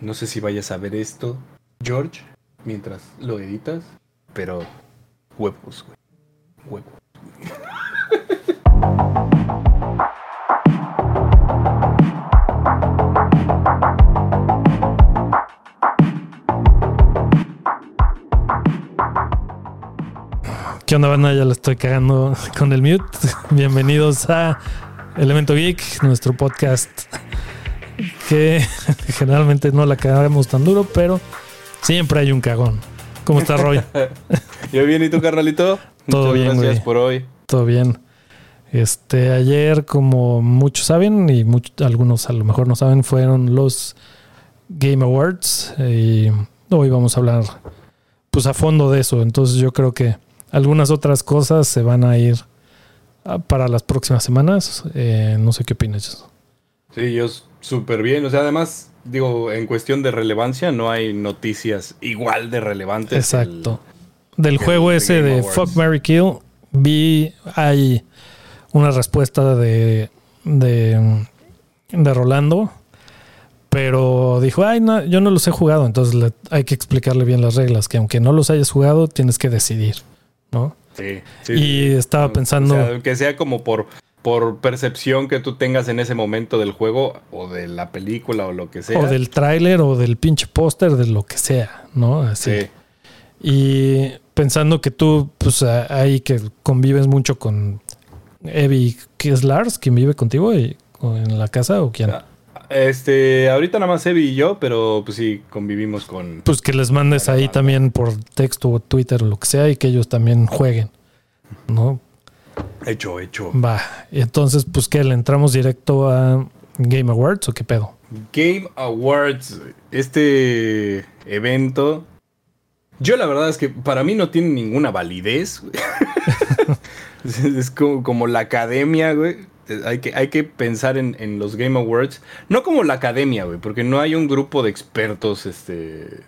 No sé si vayas a ver esto, George, mientras lo editas, pero huevos, güey. Huevos. ¿Qué onda, banda? Ya la estoy cagando con el mute. Bienvenidos a Elemento Geek, nuestro podcast que generalmente no la cagamos tan duro, pero siempre hay un cagón. ¿Cómo estás, Roy? Yo bien, ¿y tú, carnalito? Todo Muchas bien, gracias güey. por hoy. Todo bien. Este, ayer, como muchos saben, y much- algunos a lo mejor no saben, fueron los Game Awards. Y hoy vamos a hablar pues a fondo de eso. Entonces yo creo que algunas otras cosas se van a ir ah, para las próximas semanas. Eh, no sé qué opinas. Sí, yo súper bien. O sea, además, digo, en cuestión de relevancia, no hay noticias igual de relevantes. Exacto. Del el juego ese de Awards. Fuck Mary Kill, vi hay una respuesta de, de, de Rolando, pero dijo, ay, no, yo no los he jugado, entonces le- hay que explicarle bien las reglas, que aunque no los hayas jugado, tienes que decidir, ¿no? Sí, sí, y estaba O pensando, sea, que sea como por, por percepción que tú tengas en ese momento del juego o de la película o lo que sea. o del tráiler o del pinche póster, de lo que sea, ¿no? Así. Sí. Y pensando que tú, pues ahí que convives mucho con Evi, que es Lars, quien vive contigo y, en la casa o quién. Ah, Este, ahorita nada más Evi y yo, pero pues sí, convivimos con... Pues que les mandes ahí también por texto o Twitter o lo que sea y que ellos también jueguen. ¿No? Hecho, hecho. Va. Y entonces, pues que le entramos directo a Game Awards o qué pedo. Game Awards, este evento, yo la verdad es que para mí no tiene ninguna validez. es como, como la academia, güey. Hay que, hay que pensar en, en los Game Awards, no como la academia, güey, porque no hay un grupo de expertos este,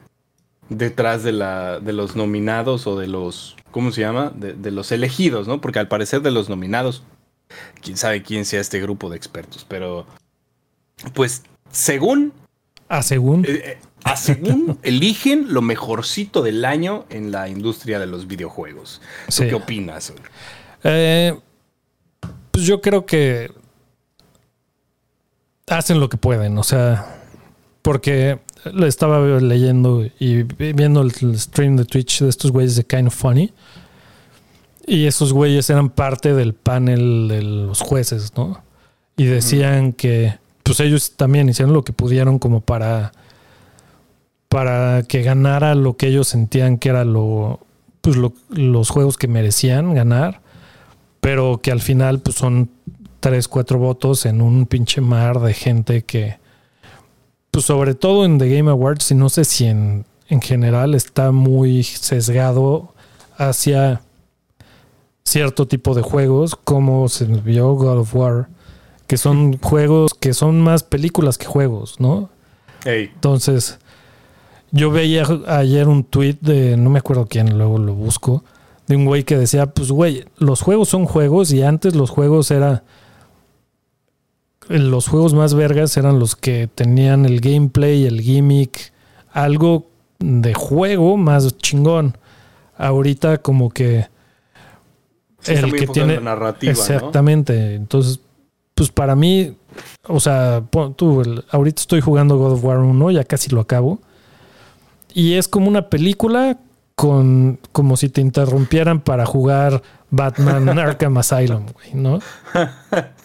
detrás de, la, de los nominados o de los, ¿cómo se llama? De, de los elegidos, ¿no? Porque al parecer de los nominados, quién sabe quién sea este grupo de expertos, pero pues según Ah, según. eh, eh, a según eligen lo mejorcito del año en la industria de los videojuegos. ¿Tú Sí. qué opinas? Eh, pues yo creo que hacen lo que pueden, o sea, porque lo estaba leyendo y viendo el stream de Twitch de estos güeyes de Kind of Funny. Y esos güeyes eran parte del panel de los jueces, ¿no? Y decían que pues ellos también hicieron lo que pudieron como para para que ganara lo que ellos sentían que era lo pues lo- los juegos que merecían ganar pero que al final pues son tres, cuatro votos en un pinche mar de gente que, pues sobre todo en The Game Awards, y no sé si en, en general está muy sesgado hacia cierto tipo de juegos, como se vio God of War, que son juegos que son más películas que juegos, ¿no? Entonces, yo veía ayer un tweet de, no me acuerdo quién, luego lo busco, de un güey que decía, pues güey, los juegos son juegos y antes los juegos era... Los juegos más vergas eran los que tenían el gameplay, el gimmick, algo de juego más chingón. Ahorita como que sí el que en tiene la narrativa, ¿no? Exactamente. Entonces, pues para mí, o sea, tú, el- ahorita estoy jugando God of War 1, ya casi lo acabo. Y es como una película con como si te interrumpieran para jugar Batman Arkham Asylum, güey, ¿no?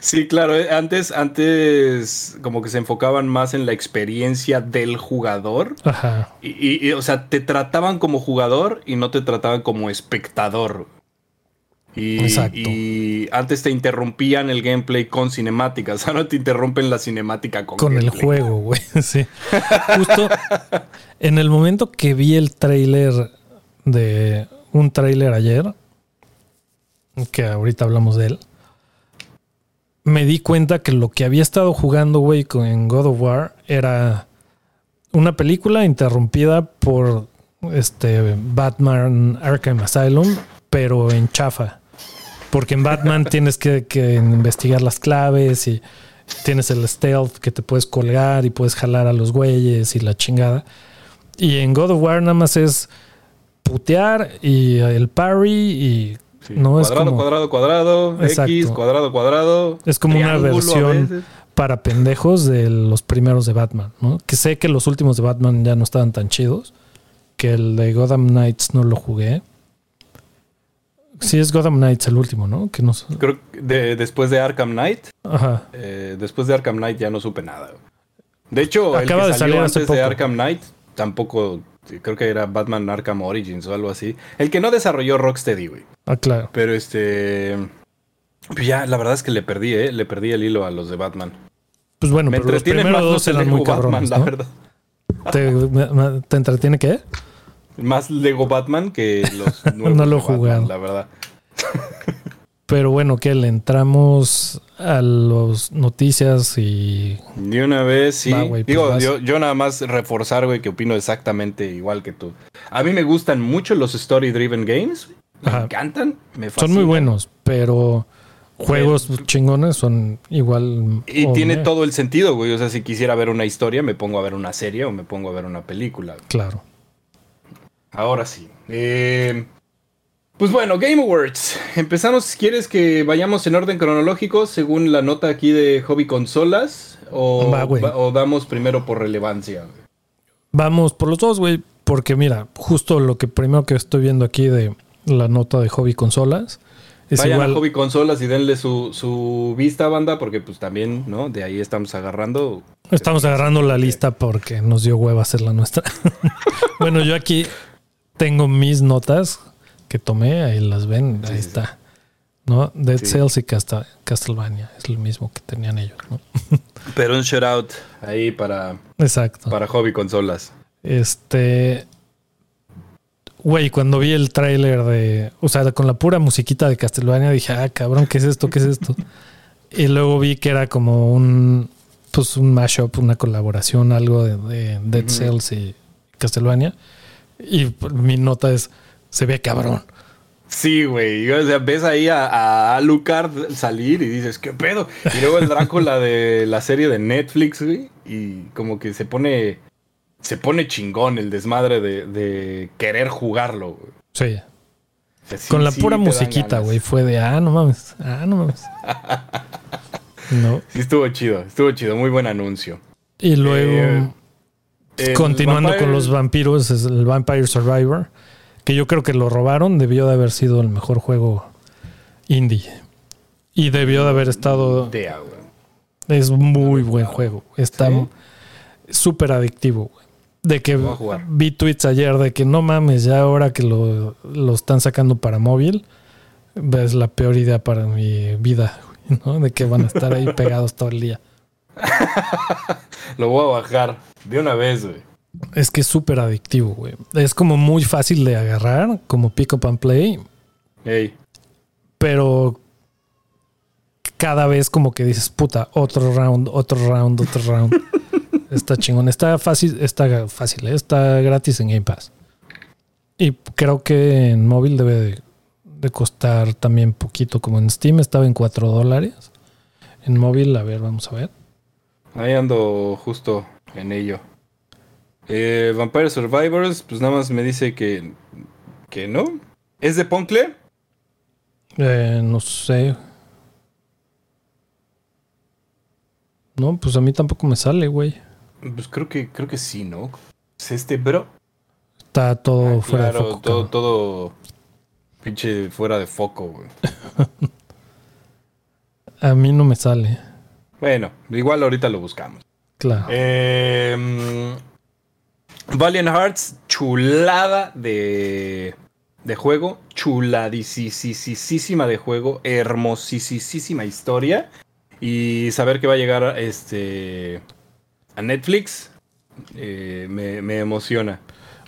Sí, claro. eh, Antes, antes como que se enfocaban más en la experiencia del jugador. Ajá. Y, y- y, o sea, te trataban como jugador y no te trataban como espectador. Y, Exacto. y antes te interrumpían el gameplay con cinemáticas. Ahora te interrumpen la cinemática con, Con el juego, güey. Sí. Justo en el momento que vi el tráiler de un tráiler ayer, que ahorita hablamos de él, me di cuenta que lo que había estado jugando, güey, con en God of War era una película interrumpida por este Batman Arkham Asylum, pero en chafa. Porque en Batman tienes que, que investigar las claves y tienes el stealth que te puedes colgar y puedes jalar a los güeyes y la chingada. Y en God of War nada más es putear y el parry y Sí, no es cuadrado, como cuadrado, cuadrado, X, cuadrado, cuadrado. Es como una versión- para pendejos de los primeros de Batman, ¿no? Que sé que los últimos de Batman ya no estaban tan chidos, que el de Gotham Knights no lo jugué. Sí es Gotham Knights el último, ¿no? Que no. Creo que de- después de Arkham Knight, Ajá. eh, después de Arkham Knight ya no supe nada. De hecho, Acaba el de salió salir hace antes de poco. Arkham Knight tampoco, creo que era Batman Arkham Origins o algo así. El que no desarrolló Rocksteady, güey. Ah, claro. Pero este... pues ya, la verdad es que le perdí, ¿eh? Le perdí el hilo a los de Batman. Pues bueno, Me pero los primeros más dos eran muy cabrones, Batman, ¿no? la verdad. ¿Te, me- me- ¿Te entretiene qué? Más Lego Batman que los nuevos No lo he jugado. la verdad. Pero bueno, que le entramos a las noticias y De una vez, sí. Va, pues Digo, yo, yo nada más reforzar, güey, que opino exactamente igual que tú. A mí me gustan mucho los story-driven games. Me Ajá. encantan. Me son muy fascinan. buenos, pero juegos chingones son igual. Y tiene todo el sentido, güey. O sea, si quisiera ver una historia, me pongo a ver una serie o me pongo a ver una película. Claro. Ahora sí. Eh, pues bueno, Game Awards. Empezamos, ¿quieres que vayamos en orden cronológico según la nota aquí de Hobby Consolas? ¿O, Va, damos primero por relevancia? Vamos por los dos, güey. Porque mira, justo lo que primero que estoy viendo aquí de la nota de hobby consolas es Vayan igual. a Hobby Consolas y denle su, su vista, banda, porque pues también, ¿no? De ahí estamos agarrando. Estamos agarrando la lista porque nos dio hueva hacer la nuestra. bueno, yo aquí tengo mis notas que tomé, ahí las ven, ahí sí, está. ¿No? Dead Sí. Cells y Castlevania, es lo mismo que tenían ellos, ¿no? Pero un shout out ahí para, Exacto. para Hobby Consolas. Este. Güey, cuando vi el tráiler de. O sea, con la pura musiquita de Castlevania dije, ah, cabrón, ¿qué es esto? ¿Qué es esto? y luego vi que era como un. Pues un mashup, una colaboración, algo de, de Dead. Cells y Castlevania. Y mi nota es: se ve cabrón. Sí, güey. O sea, ves ahí a, a Alucard salir y dices, ¿qué pedo? Y luego el Drácula de la serie de Netflix, güey. Y como que se pone. Se pone chingón el desmadre de, de querer jugarlo, güey. Sí. O sea, sí- con la sí pura musiquita, güey. Fue de, ah, no mames. Ah, no mames. no. Sí, estuvo chido. Estuvo chido. Muy buen anuncio. Y luego. Eh, Continuando Vampire- con los vampiros, es el Vampire Survivor, que yo creo que lo robaron, debió de haber sido el mejor juego indie. Y debió de haber estado... Es muy buen juego. Está ¿Sí? súper adictivo. güey. De que vi tweets ayer de que no mames, ya ahora que lo, lo están sacando para móvil, es la peor idea para mi vida, güey, ¿no? De que van a estar ahí pegados todo el día. Lo voy a bajar de una vez, güey. Es que es súper adictivo, güey. Es como muy fácil de agarrar, como pick up and play, Ey. pero cada vez como que dices, puta, otro round, otro round, otro round. está chingón. Está fácil, está fácil, ¿eh? está gratis en Game Pass. Y creo que en móvil debe de, de costar también poquito, como en Steam estaba en 4 dólares. En móvil, a ver, vamos a ver. Ahí ando justo en ello. Eh, Vampire Survivors, pues nada más me dice que, que no. ¿Es de Poncle? Eh, no sé. No, pues a mí tampoco me sale, güey. Pues creo que, creo que sí, ¿no? ¿Es este, bro? Está todo Ah, fuera claro, de foco. todo, cabrón. todo pinche fuera de foco, güey. A mí no me sale. Bueno, igual ahorita lo buscamos. Claro. Eh, Valiant Hearts, chulada de, de juego, chuladísima de juego, hermosísima historia. Y saber que va a llegar este, a Netflix eh, me, me emociona.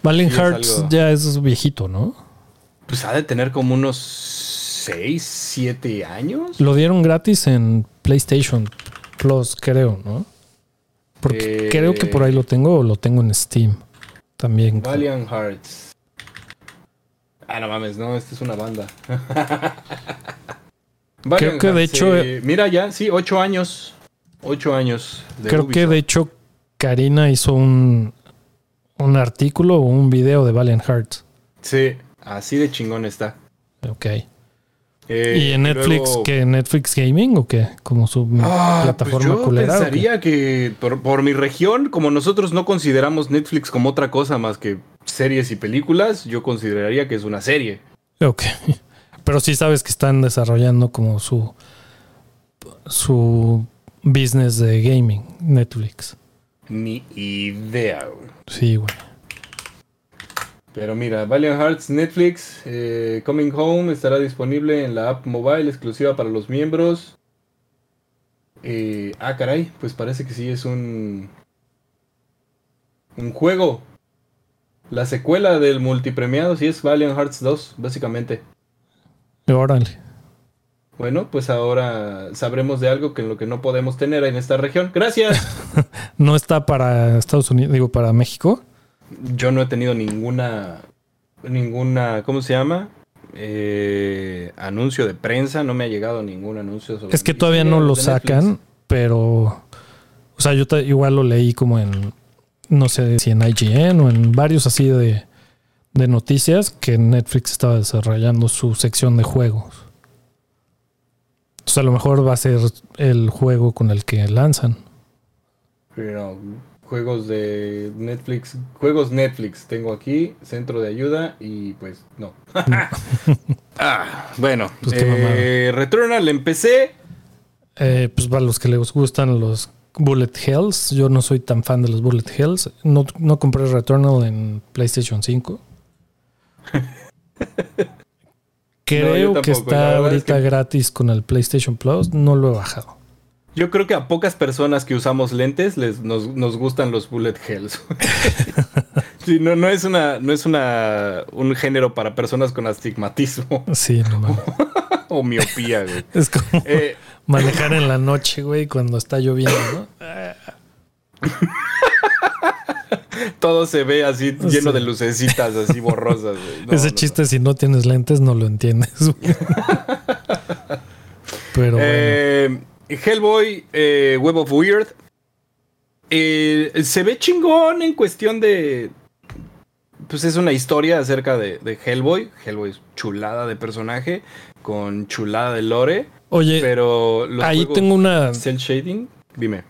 Valiant Hearts algo- ya es viejito, ¿no? Pues ha de tener como unos 6, 7 años. Lo dieron gratis en PlayStation Plus, creo, ¿no? Porque Eh, creo que por ahí lo tengo o lo tengo en Steam. También. Valiant Hearts. Ah, no mames, no, esta es una banda. Creo que de hecho, eh, mira ya, sí, ocho años. Ocho años de Creo que de hecho Karina hizo un, un artículo o un video de Valiant Hearts. Sí, así de chingón está. Ok. Eh, ¿Y en Netflix qué? ¿Netflix Gaming o qué? Como su ah, pues plataforma pues yo pensaría que por, por, mi región, como nosotros no consideramos Netflix como otra cosa más que series y películas, yo consideraría que es una serie. Ok. Pero sí sabes que están desarrollando como su su business de gaming, Netflix. Ni idea, güey. Sí, güey. Pero mira, Valiant Hearts Netflix eh, Coming Home estará disponible en la app mobile exclusiva para los miembros. Eh, ah, caray, pues parece que sí es un un juego. La secuela del multipremiado sí es Valiant Hearts 2, básicamente. Órale. Bueno, pues ahora sabremos de algo que en lo que no podemos tener en esta región. Gracias. ¿No está para Estados Unidos, digo, para México? Yo no he tenido ninguna, ninguna, ¿cómo se llama? Eh, anuncio de prensa, no me ha llegado ningún anuncio sobre... Es que todavía no lo sacan, pero... O sea, yo igual lo leí como en, no sé si en IGN o en varios así de, de noticias que Netflix estaba desarrollando su sección de juegos. Entonces a lo mejor va a ser el juego con el que lanzan. Pero juegos de Netflix, juegos Netflix tengo aquí, centro de ayuda y pues no. ah, bueno, pues eh, Returnal empecé. Eh, pues para los que les gustan los Bullet Hells, yo no soy tan fan de los Bullet Hells. No, no compré Returnal en PlayStation 5. Creo que está ahorita gratis con el PlayStation Plus. No lo he bajado. Yo creo que a pocas personas que usamos lentes les, nos, gustan los bullet hells. sí, no, no es una, no es una un género para personas con astigmatismo. Sí, no o miopía, güey. Es como eh, manejar en la noche, güey, cuando está lloviendo, ¿no? todo se ve así lleno de lucecitas, así borrosas. Ese chiste, si no tienes lentes, no lo entiendes. Pero eh, Hellboy, eh, Web of Weird. Eh, se ve chingón en cuestión de. Pues es una historia acerca de, Hellboy. Hellboy es chulada de personaje, con chulada de lore. Oye, pero ahí tengo una. Cell shading, dime.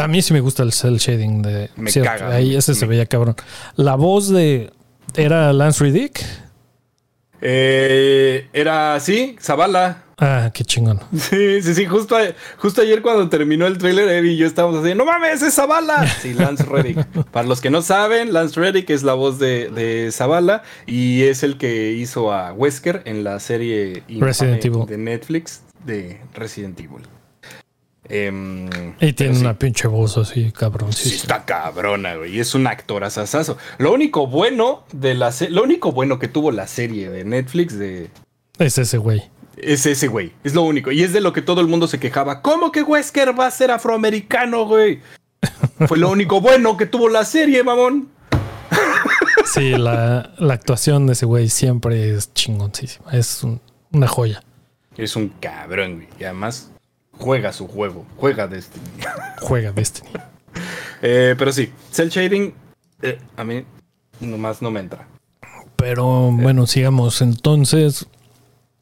A mí sí me gusta el cel shading de. Me caga. Ahí ese se veía cabrón. La voz de. ¿Era Lance Riddick? Eh, era, sí, Zavala. Ah, qué chingón. Sí, sí, sí. Justo, justo ayer cuando terminó el trailer, Eddie y yo estábamos así, ¡No mames, es Zavala! Sí, Lance Reddick. Para los que no saben, Lance Reddick es la voz de, de Zavala y es el que hizo a Wesker en la serie Resident Evil. de Netflix de Resident Evil. Em, y tiene una pinche voz así, cabrón. Sí, está cabrona, güey. Es un actor asasazo. Lo único bueno de la lo único bueno que tuvo la serie de Netflix de. Es ese güey. Es ese güey. Es lo único. Y es de lo que todo el mundo se quejaba. ¿Cómo que Wesker va a ser afroamericano, güey? Fue lo único bueno que tuvo la serie, mamón. Sí, la, actuación de ese güey siempre es chingoncísima. Es una joya. Es un cabrón, güey. Y además juega su juego, juega Destiny. Juega Destiny. Eh, pero sí, Cell Shading eh, a mí nomás no me entra. Pero bueno, sigamos entonces.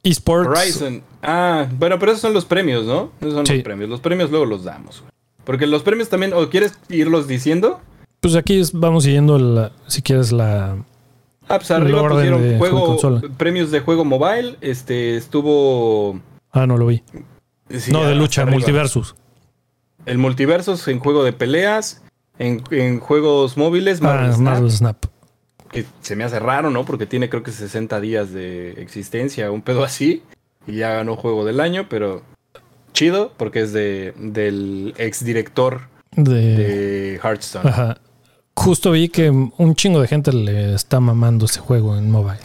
Esports. Horizon. Ah, bueno, pero esos son los premios, ¿no? Esos son los premios. Los premios luego los damos. Porque los premios también, ¿o quieres irlos diciendo? Pues aquí vamos siguiendo, si quieres, la. Ah, pues arriba pusieron juego, premios de juego mobile. Este estuvo. Ah, no lo vi no, de lucha, multiversus. El multiversus en juego de peleas, en, juegos móviles, ah, Marvel, Snap, Que se me hace raro, ¿no? Porque tiene creo que 60 días de existencia, un pedo así. Y ya ganó juego del año, pero chido, porque es de, del exdirector de, de Hearthstone. Ajá. Justo vi que un chingo de gente le está mamando ese juego en mobile.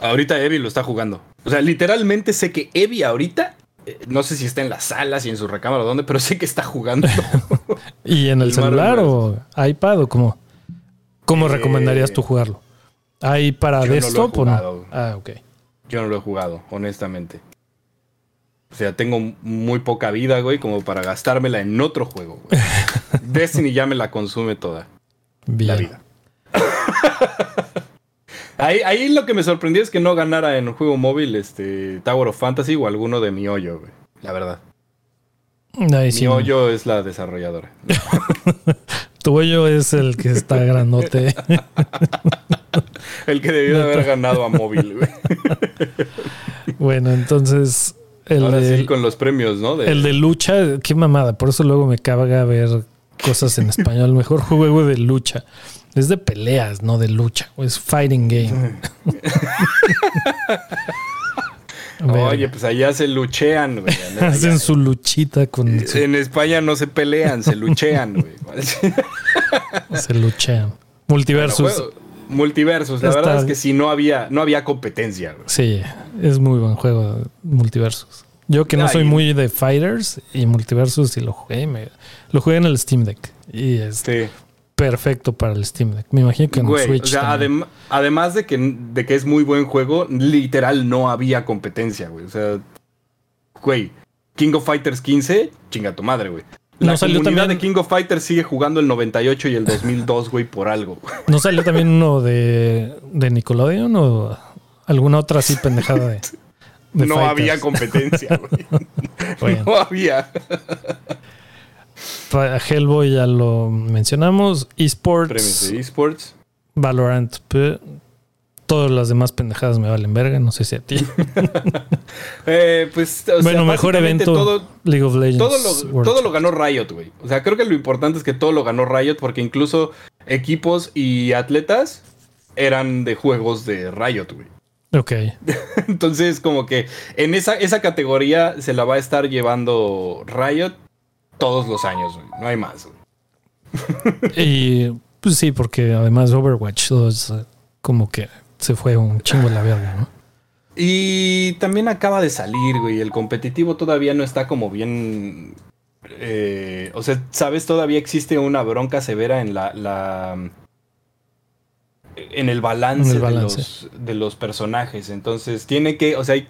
Ahorita Evi lo está jugando. O sea, literalmente sé que Evi ahorita eh, no sé si está en la sala, si en su recámara o dónde, pero sé que está jugando. ¿Y en el, celular o iPad o cómo? ¿Cómo eh, recomendarías tú jugarlo? ¿Hay para desktop o no? Ah, ok. Yo no lo he jugado, honestamente. O sea, tengo muy poca vida, güey, como para gastármela en otro juego. Güey. Destiny ya me la consume toda. Bien. La vida. ahí, ahí lo que me sorprendió es que no ganara en un juego móvil este Tower of Fantasy o alguno de mi hoyo, güey. La verdad. Ahí Mi sí. hoyo es la desarrolladora. Tu hoyo es el que está grandote. El que debió de haber ganado a móvil, güey. bueno, entonces. El Ahora de, sí con los premios, ¿no? De- el de lucha, qué mamada. Por eso luego me caga ver cosas en español. Mejor juego de lucha. Es de peleas, no de lucha. Es fighting game. Oye, pues allá se luchean, güey. Hacen su luchita con su- En España no se pelean, se luchean, güey. se luchean. Multiversus. Bueno, multiversus. La Está- verdad es que si no había, no había competencia, güey. Sí, es muy buen juego Multiversus. Yo que no soy Ay. muy de fighters y Multiversus y lo jugué, me- lo jugué en el Steam Deck y es Sí. Perfecto para el Steam Deck. Me imagino que en Güey, Switch o sea, adem- además de que, de que es muy buen juego, literal no había competencia, güey. O sea, güey, King of Fighters 15, chinga tu madre, güey. La No salió comunidad también- de King of Fighters sigue jugando el 98 y el 2002, güey, por algo. ¿No salió también uno de, de Nickelodeon o alguna otra así pendejada de, de no fighters? había competencia, güey. Bueno. No había. Hellboy ya lo mencionamos. Esports, de esports. Valorant. Todas las demás pendejadas me valen verga. No sé si a ti. Eh, pues, o sea, bueno, mejor evento Todo, League of Legends. todo, lo, World todo lo ganó Riot, güey. O sea, creo que lo importante es que todo lo ganó Riot porque incluso equipos y atletas eran de juegos de Riot, güey. Ok. Entonces, como que en esa, esa categoría se la va a estar llevando Riot todos los años, güey. No hay más, güey. Y pues sí, porque además Overwatch 2 eh, como que se fue un chingo de la verga, ¿no? Y también acaba de salir, güey. El competitivo todavía no está como bien. eh, o sea, ¿sabes? Todavía existe una bronca severa en la. la- en el balance, En el de los- De, los, personajes. Entonces, tiene que. O sea, hay-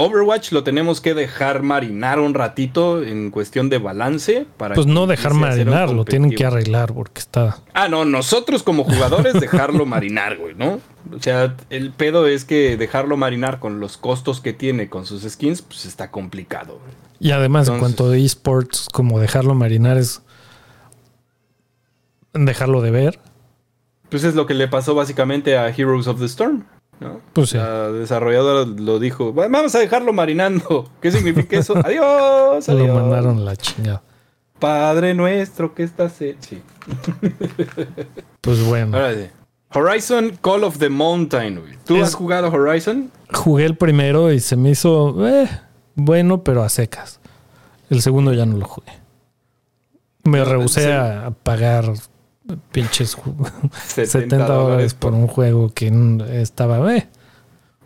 Overwatch lo tenemos que dejar marinar un ratito en cuestión de balance. Para Pues no dejar marinar, lo tienen que arreglar porque está... Ah, no, nosotros como jugadores dejarlo marinar, güey, ¿no? O sea, el pedo es que dejarlo marinar con los costos que tiene con sus skins, pues está complicado, güey. Y además en cuanto a esports, como dejarlo marinar es dejarlo de ver. Pues es lo que le pasó básicamente a Heroes of the Storm, ¿no? Pues sí. La desarrolladora lo dijo, "Va- vamos a dejarlo marinando. ¿Qué significa eso? Adiós, Se lo adiós. mandaron la chingada. Padre nuestro, ¿qué estás en-?" Sí. Pues bueno. Ahora sí. Horizon Call of the Mountain, güey. ¿Tú Es- has jugado Horizon? Jugué el primero y se me hizo eh, bueno, pero a secas. El segundo ya no lo jugué. Me rehusé sí. a, a pagar pinches ju- 70, dólares por un juego que estaba... Eh.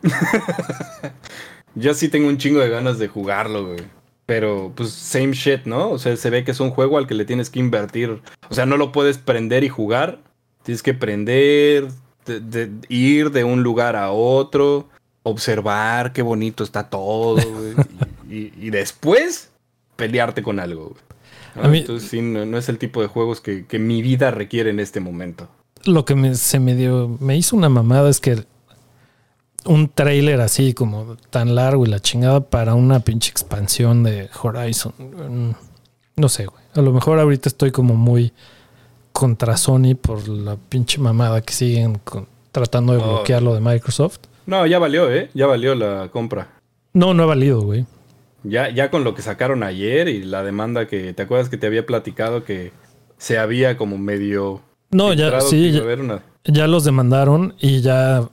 Yo sí tengo un chingo de ganas de jugarlo, güey. Pero, pues, same shit, ¿no? O sea, se ve que es un juego al que le tienes que invertir. O sea, no lo puedes prender y jugar. Tienes que prender, de- de- ir de un lugar a otro, observar qué bonito está todo, güey. y, y- y después pelearte con algo, güey. ¿No? A mí- Entonces, sí, no, no es el tipo de juegos que, que mi vida requiere en este momento. Lo que me, se me dio, me hizo una mamada es que un trailer así como tan largo y la chingada para una pinche expansión de Horizon. Mm, No sé, güey. A lo mejor ahorita estoy como muy contra Sony por la pinche mamada que siguen con- tratando de Oh. bloquear lo de Microsoft. No, ya valió, ¿eh? Ya valió la compra. No, no ha valido, güey. Ya, ya con lo que sacaron ayer y la demanda que, ¿te acuerdas que te había platicado que se había como medio... No, ya, sí, ya, haber una- ya los demandaron y ya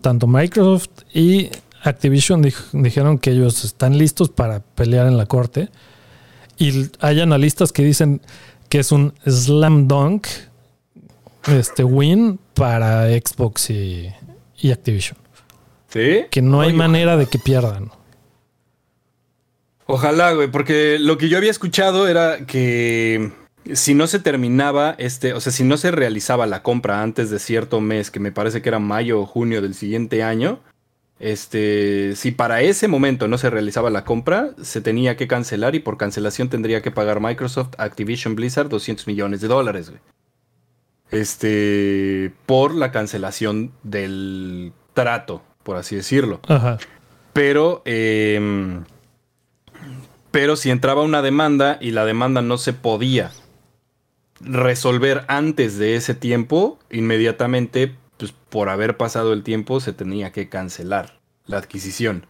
tanto Microsoft y Activision dij- dijeron que ellos están listos para pelear en la corte. Y hay analistas que dicen que es un slam dunk este win para Xbox y, y Activision. ¿Sí? Que no hay manera de que pierdan. Ojalá, güey, porque lo que yo había escuchado era que si no se terminaba este, o sea, si no se realizaba la compra antes de cierto mes, que me parece que era mayo o junio del siguiente año, este, si para ese momento no se realizaba la compra, se tenía que cancelar y por cancelación tendría que pagar Microsoft Activision Blizzard 200 millones de dólares, güey. Este, por la cancelación del trato, por así decirlo. Ajá. Pero, em, pero si entraba una demanda y la demanda no se podía resolver antes de ese tiempo, inmediatamente, pues por haber pasado el tiempo, se tenía que cancelar la adquisición.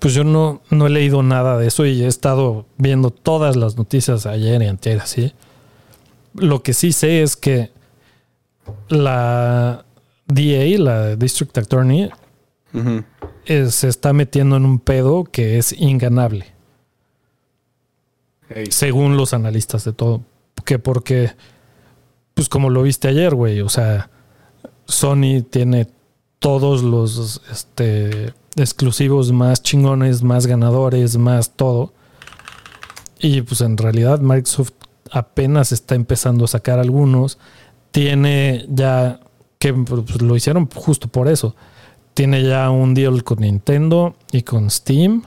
Pues yo no, no he leído nada de eso y he estado viendo todas las noticias ayer y antes así. Lo que sí sé es que la DA, la District Attorney, eh, se está metiendo en un pedo que es inganable, Según los analistas de todo. Que porque, pues como lo viste ayer, güey, o sea, Sony tiene todos los este, exclusivos más chingones, más ganadores, más todo. Y pues en realidad Microsoft apenas está empezando a sacar algunos. Tiene ya, que pues, lo hicieron justo por eso. Tiene ya un deal con Nintendo y con Steam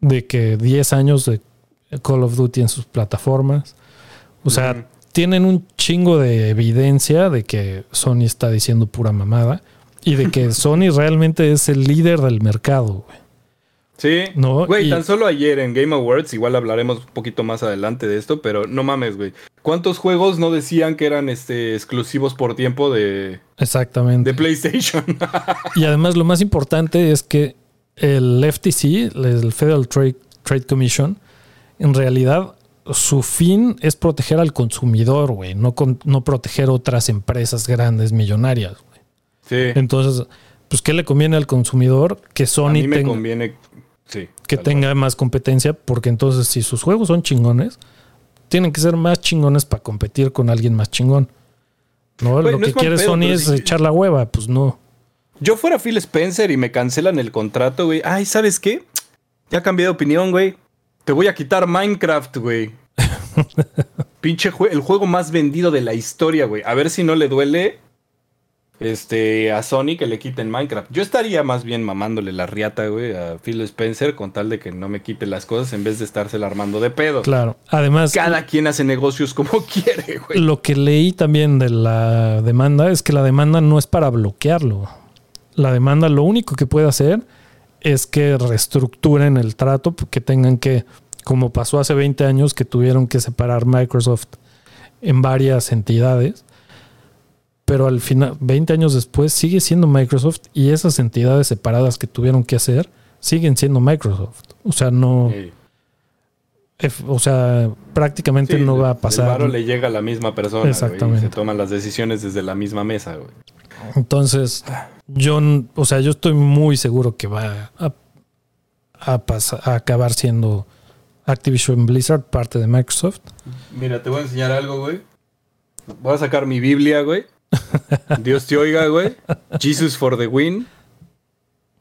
de que 10 años de Call of Duty en sus plataformas. O sea, tienen un chingo de evidencia de que Sony está diciendo pura mamada y de que Sony realmente es el líder del mercado, güey. Sí. No, Güey, y- tan solo ayer en Game Awards, igual hablaremos un poquito más adelante de esto, pero no mames, güey. ¿Cuántos juegos no decían que eran este exclusivos por tiempo de, Exactamente. de PlayStation? Y además lo más importante es que el FTC, el Federal Trade, Trade Commission, en realidad su fin es proteger al consumidor, güey, no, con- no proteger otras empresas grandes, millonarias. güey. sí. Entonces, pues, ¿qué le conviene al consumidor? Que A Sony mí me tenga, conviene. Sí. que tenga más competencia, porque entonces si sus juegos son chingones, tienen que ser más chingones para competir con alguien más chingón. No, lo no que quiere pedo, Sony es echar la hueva, pues no. Yo fuera Phil Spencer y me cancelan el contrato, güey. Ay, ¿sabes qué? Ya cambié de opinión, güey. Te voy a quitar Minecraft, güey. Pinche jue- el juego más vendido de la historia, güey. A ver si no le duele este a Sony que le quiten Minecraft. Yo estaría más bien mamándole la riata, güey, a Phil Spencer con tal de que no me quite las cosas en vez de estársela armando de pedo. Claro. Además, Cada quien hace negocios como quiere, güey. lo que leí también de la demanda es que la demanda no es para bloquearlo. La demanda lo único que puede hacer es que reestructuren el trato, que tengan que, como pasó hace 20 años, que tuvieron que separar Microsoft en varias entidades. Pero al final, 20 años después, sigue siendo Microsoft y esas entidades separadas que tuvieron que hacer siguen siendo Microsoft. O sea, no, o sea, prácticamente Sí, no va a El pasar. varo le llega a la misma persona. y Exactamente. se toman las decisiones desde la misma mesa, güey. Entonces, yo, o sea, yo estoy muy seguro que va a, a, pas- a acabar siendo Activision Blizzard parte de Microsoft. Mira, te voy a enseñar algo, güey. Voy a sacar mi Biblia, güey. Dios te oiga, güey. Jesus for the win.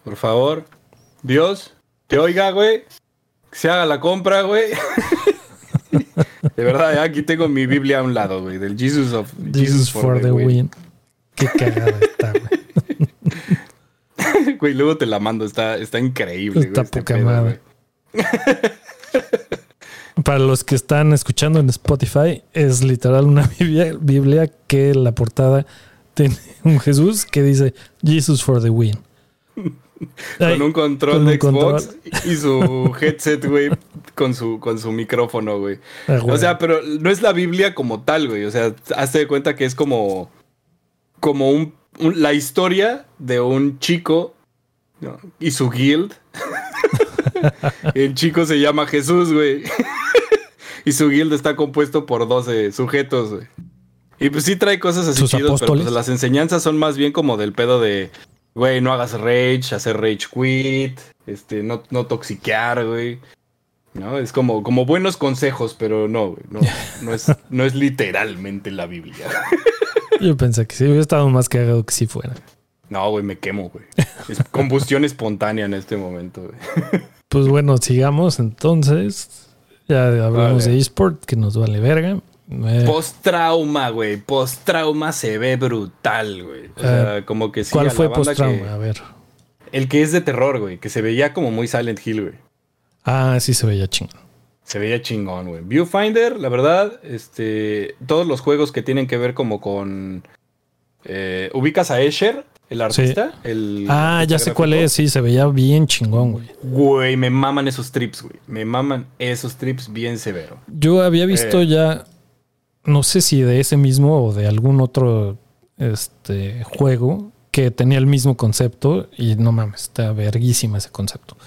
Por favor. Dios, te oiga, güey. Que se haga la compra, güey. De verdad, aquí tengo mi Biblia a un lado, güey. Del Jesus of Jesus for, the win. Qué cagada está, güey. Güey, luego te la mando. Está, está increíble, Está güey. este poca madre. Para los que están escuchando en Spotify, es literal una Biblia, Biblia que la portada tiene un Jesús que dice Jesus for the win. Ay, Con un control con de Xbox control. y su headset, güey, con su, con su micrófono, güey. ah, güey. O sea, pero no es la Biblia como tal, güey. O sea, hazte de cuenta que es como. Como un, un- la historia de un chico ¿no? y su guild. El chico se llama Jesús, güey. y su guild está compuesto por 12 sujetos, güey. Y pues sí trae cosas así chidos, pero pues las enseñanzas son más bien como del pedo de, güey, no hagas rage, hacer rage quit, este, no, no toxiquear, güey. ¿No? Es como, como buenos consejos, pero no. No, no es, no es literalmente la Biblia. Yo pensé que sí, hubiera estado más cagado que si fuera. No, güey, me quemo, güey. Es combustión espontánea en este momento, güey. Pues bueno, sigamos entonces. Ya hablamos Vale. de eSport, que nos vale verga. Eh, Post-trauma, güey. Post-trauma se ve brutal, güey. O sea, como que sí. ¿Cuál fue post-trauma? A ver. El que es de terror, güey. Que se veía como muy Silent Hill, güey. Ah, sí se veía chingón. Se veía chingón, güey. Viewfinder, la verdad, este. Todos los juegos que tienen que ver como con. eh, ubicas a Escher, el artista. El Ah, ya sé cuál es. Sí, se veía bien chingón, güey. Güey, me maman esos trips, güey. Me maman esos trips bien severo. Yo había visto Eh. ya, no sé si de ese mismo o de algún otro este, juego que tenía el mismo concepto y no mames, está verguísima ese concepto.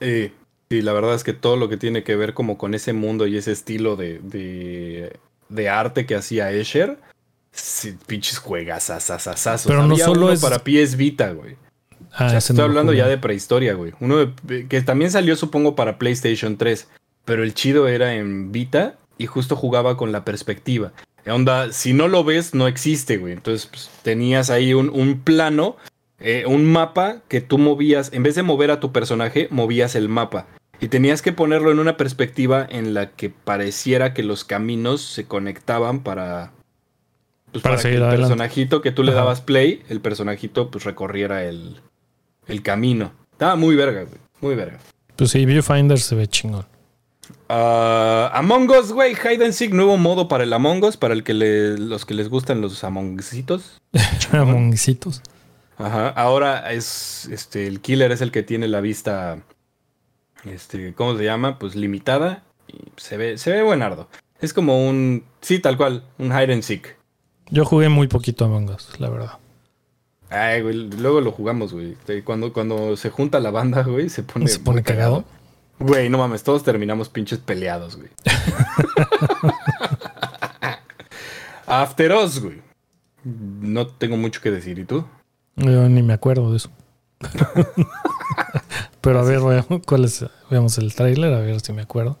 Eh, sí, la verdad es que todo lo que tiene que ver como con ese mundo y ese estilo de, de, de arte que hacía Escher. Sí, pinches juegas, asasasazos. Pero no solo es- para PS Vita, güey. Ah, O sea, ese estoy hablando jugué. ya de prehistoria, güey. Uno de- que también salió, supongo, para PlayStation 3. Pero el chido era en Vita y justo jugaba con la perspectiva. Onda, si no lo ves, no existe, güey. Entonces pues, tenías ahí un, un plano, eh, un mapa que tú movías. En vez de mover a tu personaje, movías el mapa. Y tenías que ponerlo en una perspectiva en la que pareciera que los caminos se conectaban para. pues, Para que seguir el adelante. personajito que tú le Ajá. dabas play, el personajito pues recorriera el, el camino. Estaba muy verga, güey. Muy verga. Pues sí, Viewfinder se ve chingón. Ah, Among Us, güey, Hide and Seek, nuevo modo para el Among Us, para el que le- los que les gustan los Among Usitos. Amonguicitos. Ajá. Ahora es este el killer es el que tiene la vista este, ¿cómo se llama? Pues limitada y se ve se ve buenardo. Es como un sí, tal cual, un hide and seek. Yo jugué muy poquito Among Us, la verdad. Ay, güey, luego lo jugamos, güey. Cuando cuando se junta la banda, güey, se pone Se pone cagado. Güey, no mames, todos terminamos pinches peleados, güey. After Us, güey. No tengo mucho que decir, ¿y tú? Yo ni me acuerdo de eso. Pero a ver, veamos, ¿cuál es? Veamos el tráiler, a ver si me acuerdo.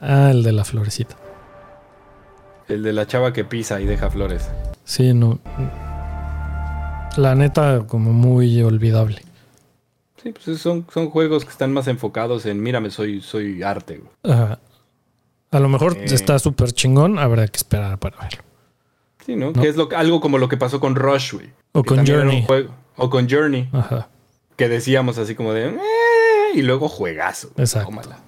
Ah, el de la florecita. El de la chava que pisa y deja flores. Sí, no. La neta, como muy olvidable. Sí, pues son, son juegos que están más enfocados en, mírame, soy, soy arte, güey. Ajá. A lo mejor Eh. está súper chingón, habrá que esperar para verlo. Sí, ¿no? No. Que es lo, algo como lo que pasó con Rush, güey. O Que con Journey. juego- o con Journey, Ajá. Que decíamos así como de... "Eh", y luego juegazo. Exacto. tómala.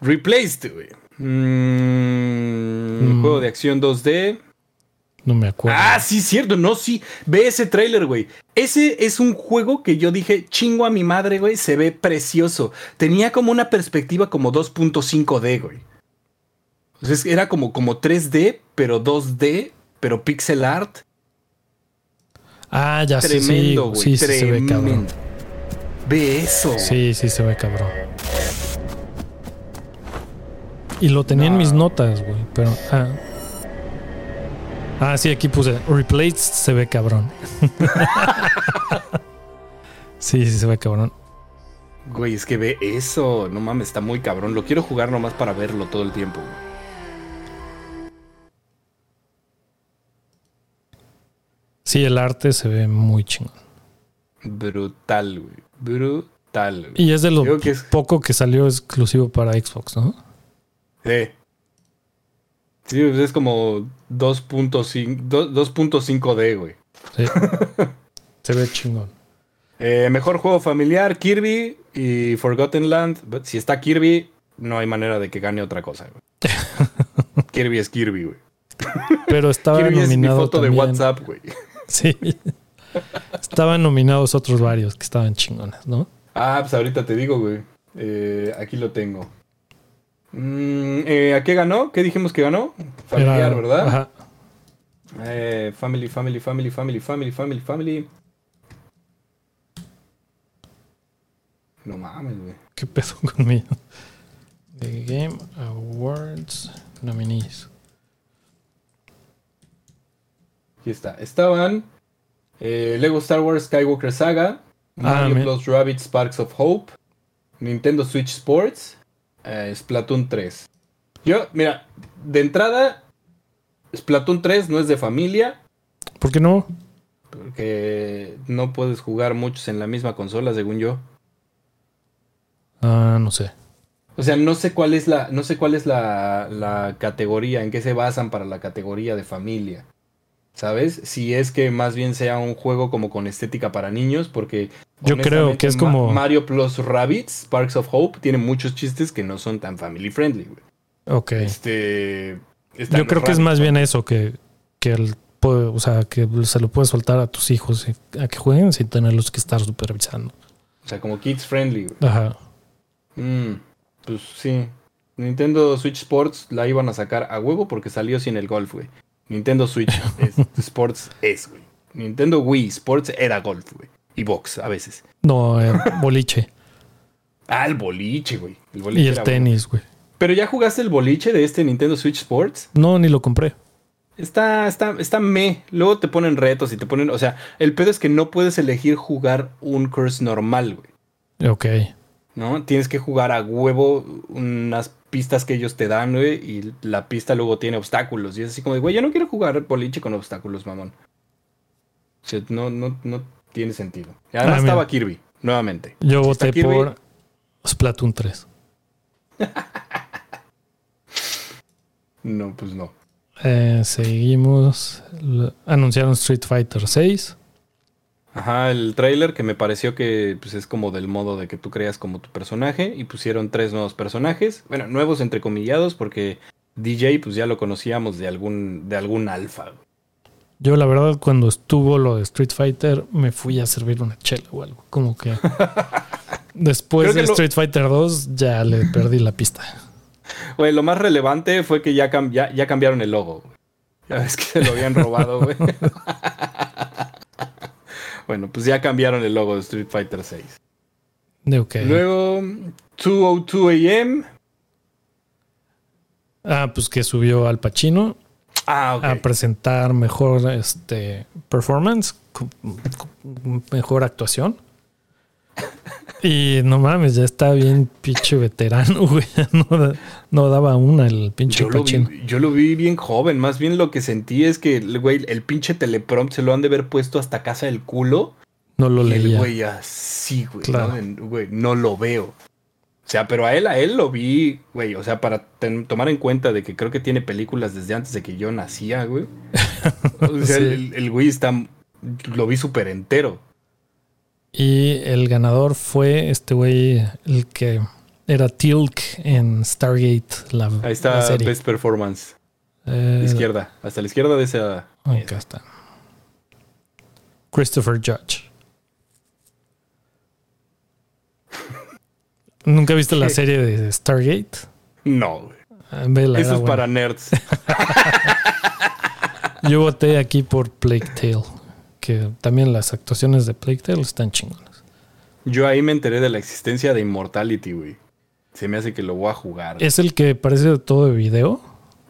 Replaced, güey. Mm, Mm. Juego de acción 2D. No me acuerdo. Ah, sí, cierto. No, sí. Ve ese trailer, güey. Ese es un juego que yo dije, chingo a mi madre, güey. Se ve precioso. Tenía como una perspectiva como 2.5D, güey. O sea, es- era como, como 3D, pero 2D, pero pixel art. Ah, ya sí, sí. Tremendo, güey. Sí, sí, se ve cabrón. Ve eso. Sí, sí, se ve cabrón. Y lo tenía en mis notas, güey. Pero. Ah. Ah, sí, aquí puse. Replaced se ve cabrón. sí, sí, se ve cabrón. Güey, es que ve eso. No mames, está muy cabrón. Lo quiero jugar nomás para verlo todo el tiempo. güey. Sí, el arte se ve muy chingón. Brutal, güey. Brutal, güey. Y es de lo que es- poco que salió exclusivo para Xbox, ¿no? Sí. Sí, pues es como 2.5 do- 2.5D, güey. Sí. se ve chingón. Eh, mejor juego familiar, Kirby y Forgotten Land. But si está Kirby, no hay manera de que gane otra cosa, güey. Kirby es Kirby, güey. Pero estaba Kirby es mi nominado. foto de. WhatsApp, güey. Sí. Estaban nominados otros varios que estaban chingones, ¿no? Ah, pues ahorita te digo, güey. Eh, aquí lo tengo. Mm, eh, ¿A qué ganó? ¿Qué dijimos que ganó? Familiar, Era- ¿verdad? Ajá. Eh, family, family, family, family, family, family, family. No mames, güey. ¿Qué pedo conmigo? The Game Awards nominees. Aquí está. Estaban eh, Lego Star Wars Skywalker Saga, Mario me- Plus Rabbit Sparks of Hope, Nintendo Switch Sports, eh, Splatoon 3. Yo, mira, de entrada, Splatoon 3 no es de familia, ¿Por qué no? porque no puedes jugar muchos en la misma consola, según yo. Ah, no sé. O sea, no sé cuál es la, no sé cuál es la, la categoría, en qué se basan para la categoría de familia. ¿Sabes? Si es que más bien sea un juego como con estética para niños, porque Yo creo que es como- Ma- Mario Plus Rabbits, Sparks of Hope, tiene muchos chistes que no son tan family friendly, güey. Ok. Este. Yo creo que es más bien eso, que, que el, o sea, que se lo puedes soltar a tus hijos y- a que jueguen sin tenerlos que estar supervisando. O sea, como kids friendly, güey. Ajá. Mm, pues sí. Nintendo Switch Sports la iban a sacar a huevo porque salió sin el golf, güey. Nintendo Switch es- Sports es, güey. Nintendo Wii Sports era golf, güey. Y box a veces. No, eh, boliche. Ah, el boliche, güey. El boliche y el tenis, güey. Pero ya jugaste el boliche de este Nintendo Switch Sports. No, ni lo compré. Está, está, está me. Luego te ponen retos y te ponen. O sea, el pedo es que no puedes elegir jugar un course normal, güey. Ok. ¿No? Tienes que jugar a huevo unas pistas que ellos te dan, güey. Y la pista luego tiene obstáculos. Y es así como de, güey, yo no quiero jugar boliche con obstáculos, mamón. O sea, no, no, no tiene sentido. Y además Ah, estaba Kirby, nuevamente. Yo Si voté Kirby- por Splatoon 3. No, pues no. Eh, seguimos. Anunciaron Street Fighter 6. Ajá, el trailer que me pareció que pues, es como del modo de que tú creas como tu personaje y pusieron tres nuevos personajes, bueno, nuevos entrecomillados porque DJ pues ya lo conocíamos de algún de algún alfa. Yo, la verdad, cuando estuvo lo de Street Fighter, me fui a servir una chela o algo. Como que después que de lo- Street Fighter 2 ya le perdí la pista. Güey, lo más relevante fue que ya, cam- ya, ya cambiaron el logo. Ya ves que se lo habían robado, güey. bueno, pues ya cambiaron el logo de Street Fighter 6. De ok. Luego 202 AM. Ah, pues que subió al Pacino Ah, a presentar mejor este performance, mejor actuación. Y no mames, ya está bien pinche veterano, güey. No, da- no daba una el pinche Yo lo, vi, yo lo vi bien joven, más bien lo que sentí es que el güey, el pinche teleprompt se lo han de haber puesto hasta casa del culo. No lo y el leía. güey así, güey, Claro. ¿no? En- güey, no lo veo. O sea, pero a él, a él lo vi, güey, o sea, para ten- tomar en cuenta de que creo que tiene películas desde antes de que yo nacía, güey. O sea, Sí. el, el güey está, lo vi súper entero. Y el ganador fue este güey, el que era Tilk en Stargate, la, Ahí la está serie. Best Performance. Eh, Izquierda, hasta la izquierda de esa. Acá está. Christopher Judge. ¿Nunca viste la ¿Qué? serie de Stargate? No. Ah, vela, Eso es buena. para nerds. Yo voté aquí por Plague Tale. Que también las actuaciones de Plague Tale están chingonas. Yo ahí me enteré de la existencia de Immortality, güey. Se me hace que lo voy a jugar. Es el que parece todo de video.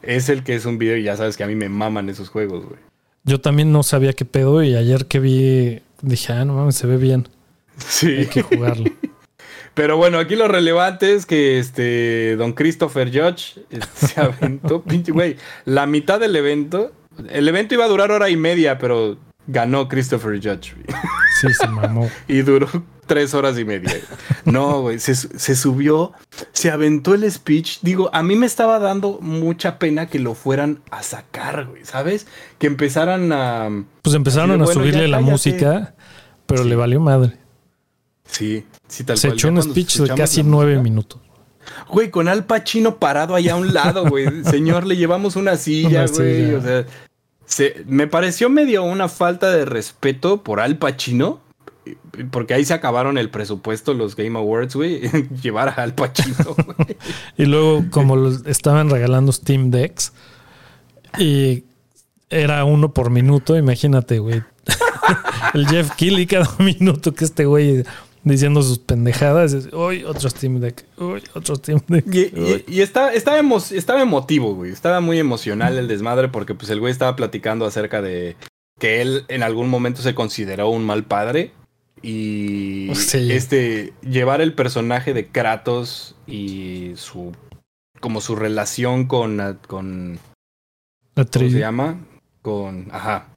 Es el que es un video y ya sabes que a mí me maman esos juegos, güey. Yo también no sabía qué pedo y ayer que vi dije, ah, no mames, se ve bien. Sí. Hay que jugarlo. Pero bueno, aquí lo relevante es que este Don Christopher Judge eh, se aventó, pinche güey, la mitad del evento. El evento iba a durar hora y media, pero ganó Christopher Judge. Sí, se mamó. Y duró tres horas y media. No, güey, se, su- se subió, se aventó el speech. Digo, a mí me estaba dando mucha pena que lo fueran a sacar, güey, ¿sabes? Que empezaran a... Pues empezaron a bueno, subirle la cállate. música, pero Sí. le valió madre. Sí, sí, tal Se cual. echó Ya un speech de casi nueve minutos. Güey, con Al Pacino parado allá a un lado, güey. Señor, le llevamos una silla, güey. O sea, se- me pareció medio una falta de respeto por Al Pacino. Porque ahí se acabaron el presupuesto los Game Awards, güey. Llevar a Al Pacino, güey. Y luego, como los- estaban regalando Steam Decks y era uno por minuto, imagínate, güey. El Jeff Keighley cada minuto que este güey diciendo sus pendejadas. es, Uy, otro Steam Deck. Uy, otro Steam Deck. Y, uy". y- y está, estaba, emo- estaba emotivo, güey. Estaba muy emocional el desmadre porque pues el güey estaba platicando acerca de que él en algún momento se consideró un mal padre. Y Sí. este llevar el personaje de Kratos y su como su relación con, con La ¿cómo se llama? Con ajá.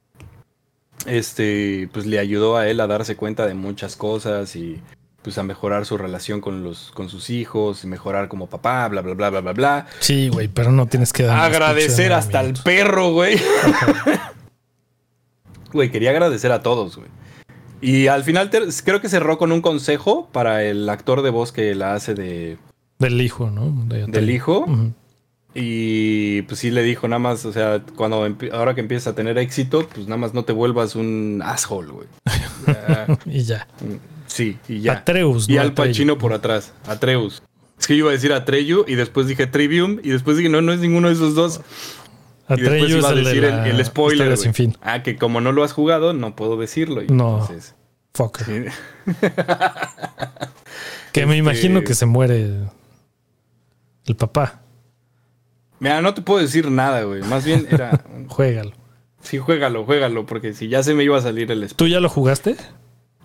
Este, pues le ayudó a él a darse cuenta de muchas cosas y pues a mejorar su relación con los con sus hijos y mejorar como papá, bla bla bla bla bla bla. Sí, güey, pero no tienes que dar. Agradecer hasta el perro, güey. Güey, quería agradecer a todos, güey. Y al final te- creo que cerró con un consejo para el actor de voz que la hace de, Del hijo, ¿no? De- del hijo. Y pues sí le dijo nada más, o sea, cuando ahora que empiezas a tener éxito, pues nada más no te vuelvas un asshole, güey. Y ya. sí, y ya. Atreus, Y no Al. Pacino por atrás, Atreus. Es que yo iba a decir Atreyu y después dije Trivium y después dije, no, no es ninguno de esos dos. Y después Atreyu es iba a decir el, el spoiler. sin fin. Ah, que como no lo has jugado, no puedo decirlo. y No. entonces, Fucker. sí. Que me Este- imagino que se muere el papá. Mira, no te puedo decir nada, güey. Más bien era. Juégalo. Sí, juégalo, juégalo, porque si ya se me iba a salir el spoiler. ¿Tú ya lo jugaste?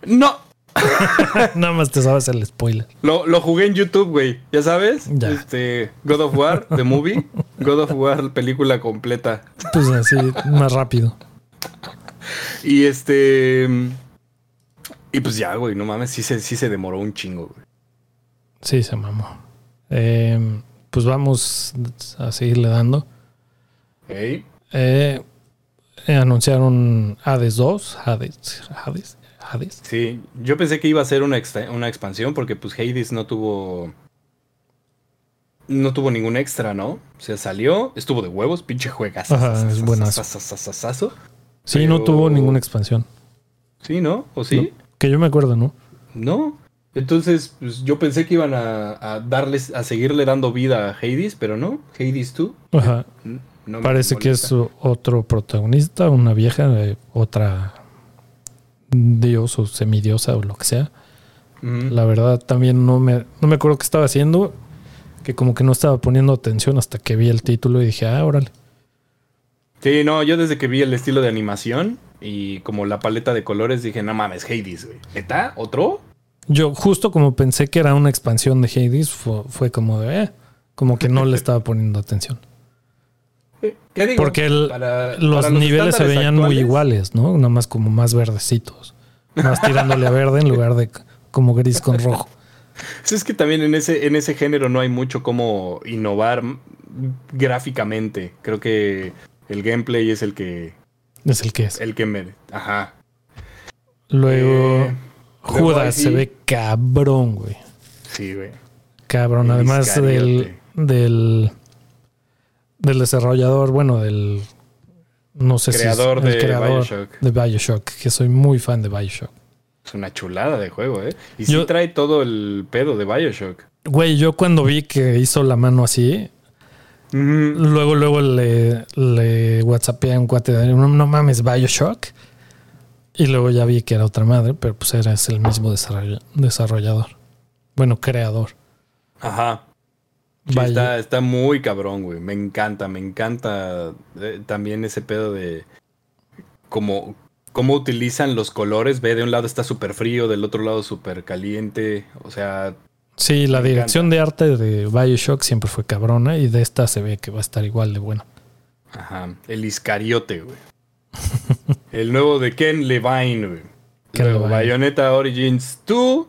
¡No! Nada más te sabes el spoiler. Lo, lo jugué en YouTube, güey. ¿Ya sabes? Ya. Este, God of War, The Movie. God of War, película completa. Pues así, más rápido. Y este. Y pues ya, güey, no mames, sí se, sí se demoró un chingo, güey. Sí, se mamó. Eh, pues vamos a seguirle dando. Ey. Eh, eh, anunciaron Hades 2. Hades. Hades. Hades. Sí, yo pensé que iba a ser una, una expansión porque pues Hades no tuvo. No tuvo ningún extra, ¿no? O sea, salió, estuvo de huevos, pinche juegas. Ajá, es buenazo. Sí, no Pero- tuvo ninguna expansión. Sí, ¿no? ¿O sí? Que yo me acuerdo, ¿no? No. Entonces, pues, yo pensé que iban a, a darles, a seguirle dando vida a Hades, pero no. Hades 2. Ajá. no Parece que es otro protagonista, una vieja, eh, otra dios o semidiosa o lo que sea. La verdad también no me, no me acuerdo qué estaba haciendo, que como que no estaba poniendo atención hasta que vi el título y dije, ah, órale. Sí, no, yo desde que vi el estilo de animación y como la paleta de colores dije, no mames, Hades, güey. ¿Neta? ¿Otro? Yo justo como pensé que era una expansión de Hades, fue, fue como de, eh, como que no le estaba poniendo atención. ¿Qué digo? Porque el- Para- Los para niveles se veían muy iguales, ¿no? Nada más como más verdecitos. Más tirándole a verde en lugar de como gris con rojo. Sí, es que también en ese, en ese género no hay mucho como innovar gráficamente. Creo que el gameplay es el que, Es el que es. el que me... Ajá. Luego, Eh, luego Judas se ve cabrón, güey. Sí, güey. Cabrón. El Además del, del, del desarrollador, bueno, del no sé Creador si es el de creador Bioshock. de Bioshock, que soy muy fan de Bioshock. Es una chulada de juego, ¿eh? Y Yo- sí trae todo el pedo de Bioshock. Güey, yo cuando vi que hizo la mano así, luego, luego le, le whatsappeé a un cuate no, no mames, Bioshock. Y luego ya vi que era otra madre, pero pues era es el mismo desarroll- desarrollador. Bueno, creador. Ajá. Sí, está, está muy cabrón, güey. Me encanta, me encanta eh, también ese pedo de cómo, cómo utilizan los colores. Ve, de un lado está súper frío, del otro lado súper caliente. O sea, Sí, la dirección de arte de Bioshock siempre fue cabrona y de esta se ve que va a estar igual de buena. ajá, el Iscariote, güey. el nuevo de Ken Levine, güey. Ken Luego, Levine. Bayonetta Origins 2.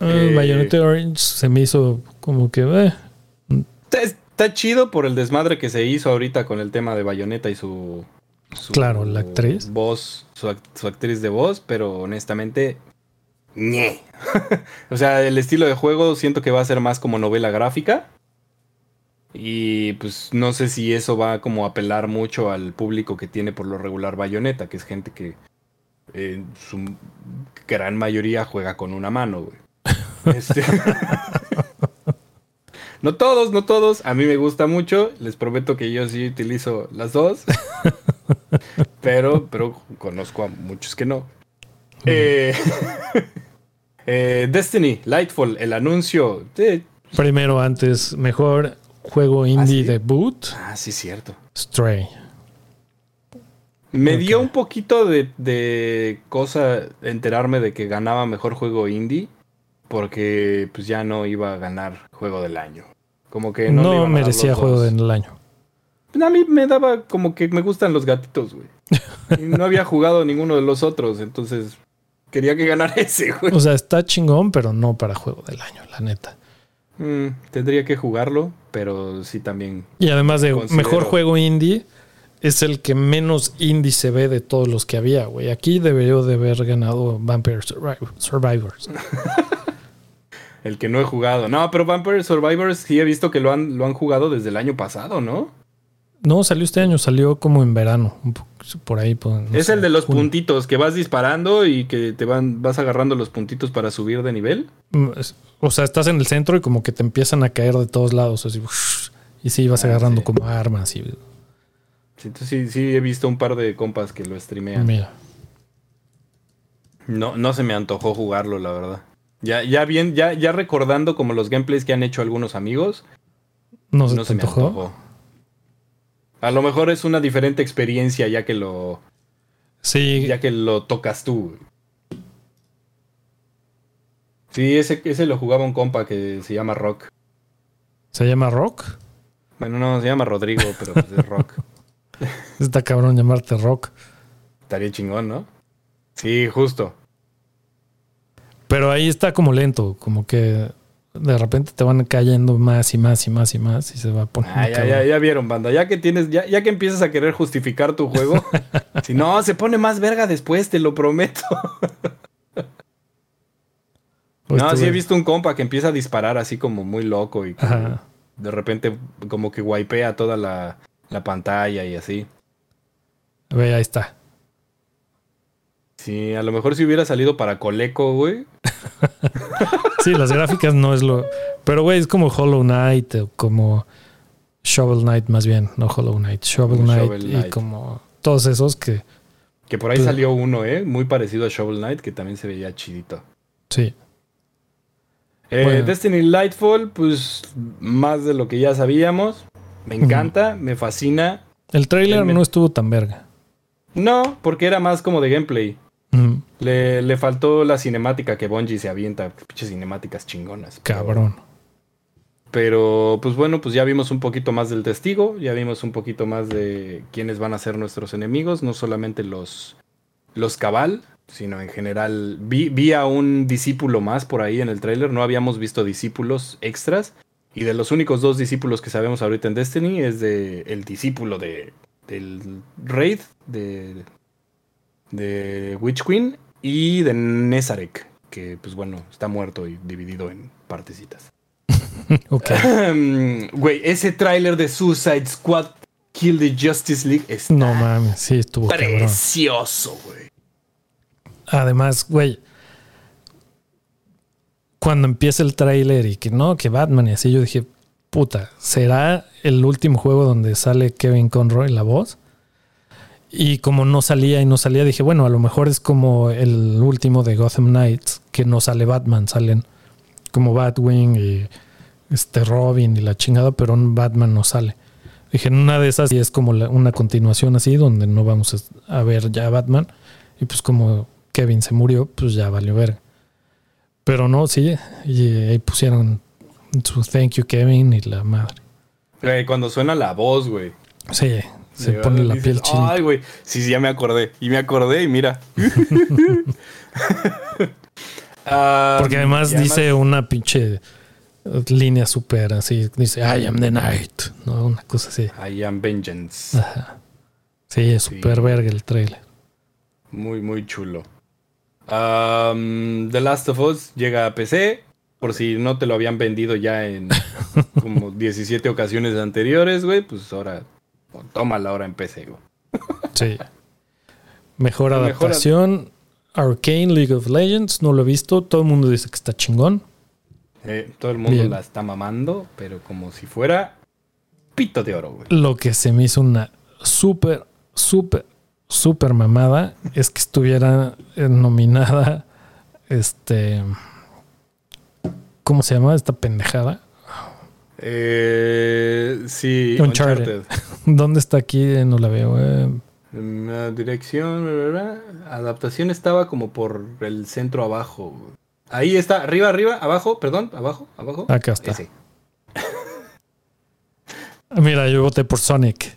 Ah, Eh. Bayonetta Orange se me hizo como que... eh, Está, está chido por el desmadre que se hizo ahorita con el tema de Bayonetta y su, su Claro, la actriz. Voz, su, act- su actriz de voz, pero honestamente. ñe. o sea, el estilo de juego siento que va a ser más como novela gráfica. Y pues no sé si eso va como a apelar mucho al público que tiene por lo regular Bayonetta, que es gente que en su gran mayoría juega con una mano, güey. Este- No todos, no todos. A mí me gusta mucho. Les prometo que yo sí utilizo las dos. pero, pero conozco a muchos que no. Eh, eh, Destiny, Lightfall, el anuncio. Primero, antes, mejor juego indie sí. debut, Ah, sí, cierto. Stray. Me dio un poquito de, de cosa enterarme de que ganaba mejor juego indie. Porque pues ya no iba a ganar juego del año. Como que no, No, le iban a dar merecía los juego dos. del año. A mí me daba como que me gustan los gatitos, güey. Y no había jugado ninguno de los otros, entonces quería que ganara ese, güey. O sea, está chingón, pero no para juego del año, la neta. Mm, tendría que jugarlo, pero sí también. Y además de Considero. mejor juego indie, es el que menos índice ve de todos los que había, güey. Aquí debería de haber ganado Vampire Survivors. el que no he jugado. No, pero Vampire Survivors sí he visto que lo han, lo han jugado desde el año pasado, ¿no? No, salió este año, salió como en verano, por ahí. Es el de los puntitos, que vas disparando y que te van, vas agarrando los puntitos para subir de nivel. Mm, o sea, estás en el centro y como que te empiezan a caer de todos lados, así, y sí, vas ah, agarrando como armas. Y... Sí, sí, sí, he visto un par de compas que lo streamean. Mira. No, no se me antojó jugarlo, la verdad. Ya, ya bien, ya, ya recordando como los gameplays que han hecho algunos amigos. No, se, me antojó. A lo mejor es una diferente experiencia ya que lo. Sí. Ya que lo tocas tú. Sí, ese, ese lo jugaba un compa que se llama Rock. ¿Se llama Rock? Bueno, no, se llama Rodrigo, pero pues es Rock. Está cabrón llamarte Rock. Estaría chingón, ¿no? Sí, justo. Pero ahí está como lento, como que de repente te van cayendo más y más y más y más y se va a poner. Ah, ya, ya, vieron, banda. Ya que tienes, ya, ya que empiezas a querer justificar tu juego, si no, se pone más verga después, te lo prometo. Pues no, sí he visto un compa que empieza a disparar así como muy loco y de repente como que wipea toda la, la pantalla y así. Ve, ahí está. Sí, a lo mejor si hubiera salido para Coleco, güey. sí, las gráficas no es lo. Pero, güey, es como Hollow Knight o como Shovel Knight, más bien, no Hollow Knight, Shovel, Knight, y como todos esos que. Que por ahí pues, salió uno, ¿eh? Muy parecido a Shovel Knight, que también se veía chidito. Sí. Eh, Destiny Lightfall, pues más de lo que ya sabíamos. Me encanta, me fascina. El trailer no estuvo tan verga. No, porque era más como de gameplay. Le, faltó la cinemática que Bungie se avienta, pinches cinemáticas chingonas. Cabrón. Pero, pues bueno, pues ya vimos un poquito más del testigo, ya vimos un poquito más de quiénes van a ser nuestros enemigos, no solamente los, los cabal, sino en general. Vi, vi a un discípulo más por ahí en el tráiler, no habíamos visto discípulos extras. Y de los únicos dos discípulos que sabemos ahorita en Destiny es de el discípulo de, del Raid, de, de Witch Queen y de Nezarek, que pues bueno, está muerto y dividido en partecitas. ok. Güey, ese tráiler de Suicide Squad Kill the Justice League es No mames, sí estuvo precioso, güey. Además, güey, cuando empieza el tráiler y que no, que Batman y así, yo dije, puta, ¿será el último juego donde sale Kevin Conroy la voz? Y como no salía y no salía, dije, bueno, a lo mejor es como el último de Gotham Knights, que no sale Batman, salen como Batwing y este Robin y la chingada, pero Batman no sale. Dije, en una de esas y es como una continuación así, donde no vamos a ver ya Batman. Y pues como Kevin se murió, pues ya valió ver. Pero no, sí, y ahí pusieron su thank you Kevin y la madre. cuando suena la voz, güey. Sí, se pone la piel chida. Ay, güey. Sí, sí, ya me acordé. Y me acordé y mira. Porque además, dice una pinche línea súper así. Dice, I am the night. ¿no? Una cosa así. I am vengeance. Ajá. Sí, es súper verga el trailer. Muy, muy chulo. The Last of Us llega a PC. Por si no te lo habían vendido ya en como 17 ocasiones anteriores, güey. Pues ahora Toma la hora en PC, Sí. Mejor adaptación. Arcane League of Legends, no lo he visto. Todo el mundo dice que está chingón. todo el mundo la está mamando, pero como si fuera pito de oro, güey. Lo que se me hizo una súper, súper, súper mamada es que estuviera nominada. Este. ¿Cómo se llama esta pendejada? Eh, sí, Uncharted. ¿Dónde está aquí? No la veo. Eh. La dirección, adaptación estaba como por el centro abajo. Ahí está, arriba, arriba, abajo, perdón, abajo, abajo. Acá está. Mira, yo voté por Sonic.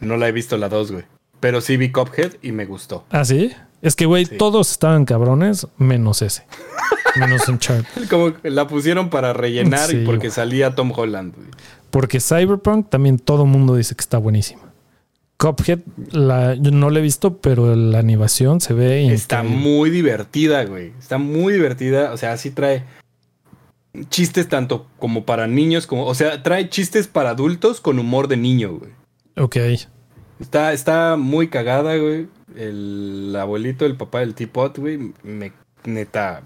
No la he visto la 2, güey. Pero sí vi Cophead y me gustó. ¿Ah, sí? Es que, güey, todos estaban cabrones, menos ese. Menos Uncharted. Como la pusieron para rellenar y porque salía Tom Holland. Porque Cyberpunk también todo mundo dice que está buenísima. Cuphead, la, yo no la he visto, pero la animación se ve. Está increíble. muy divertida, güey. Está muy divertida. O sea, sí trae chistes tanto como para niños, como. O sea, trae chistes para adultos con humor de niño, güey. Ok. Está, está muy cagada, güey. El abuelito, el papá del teapot, güey, me neta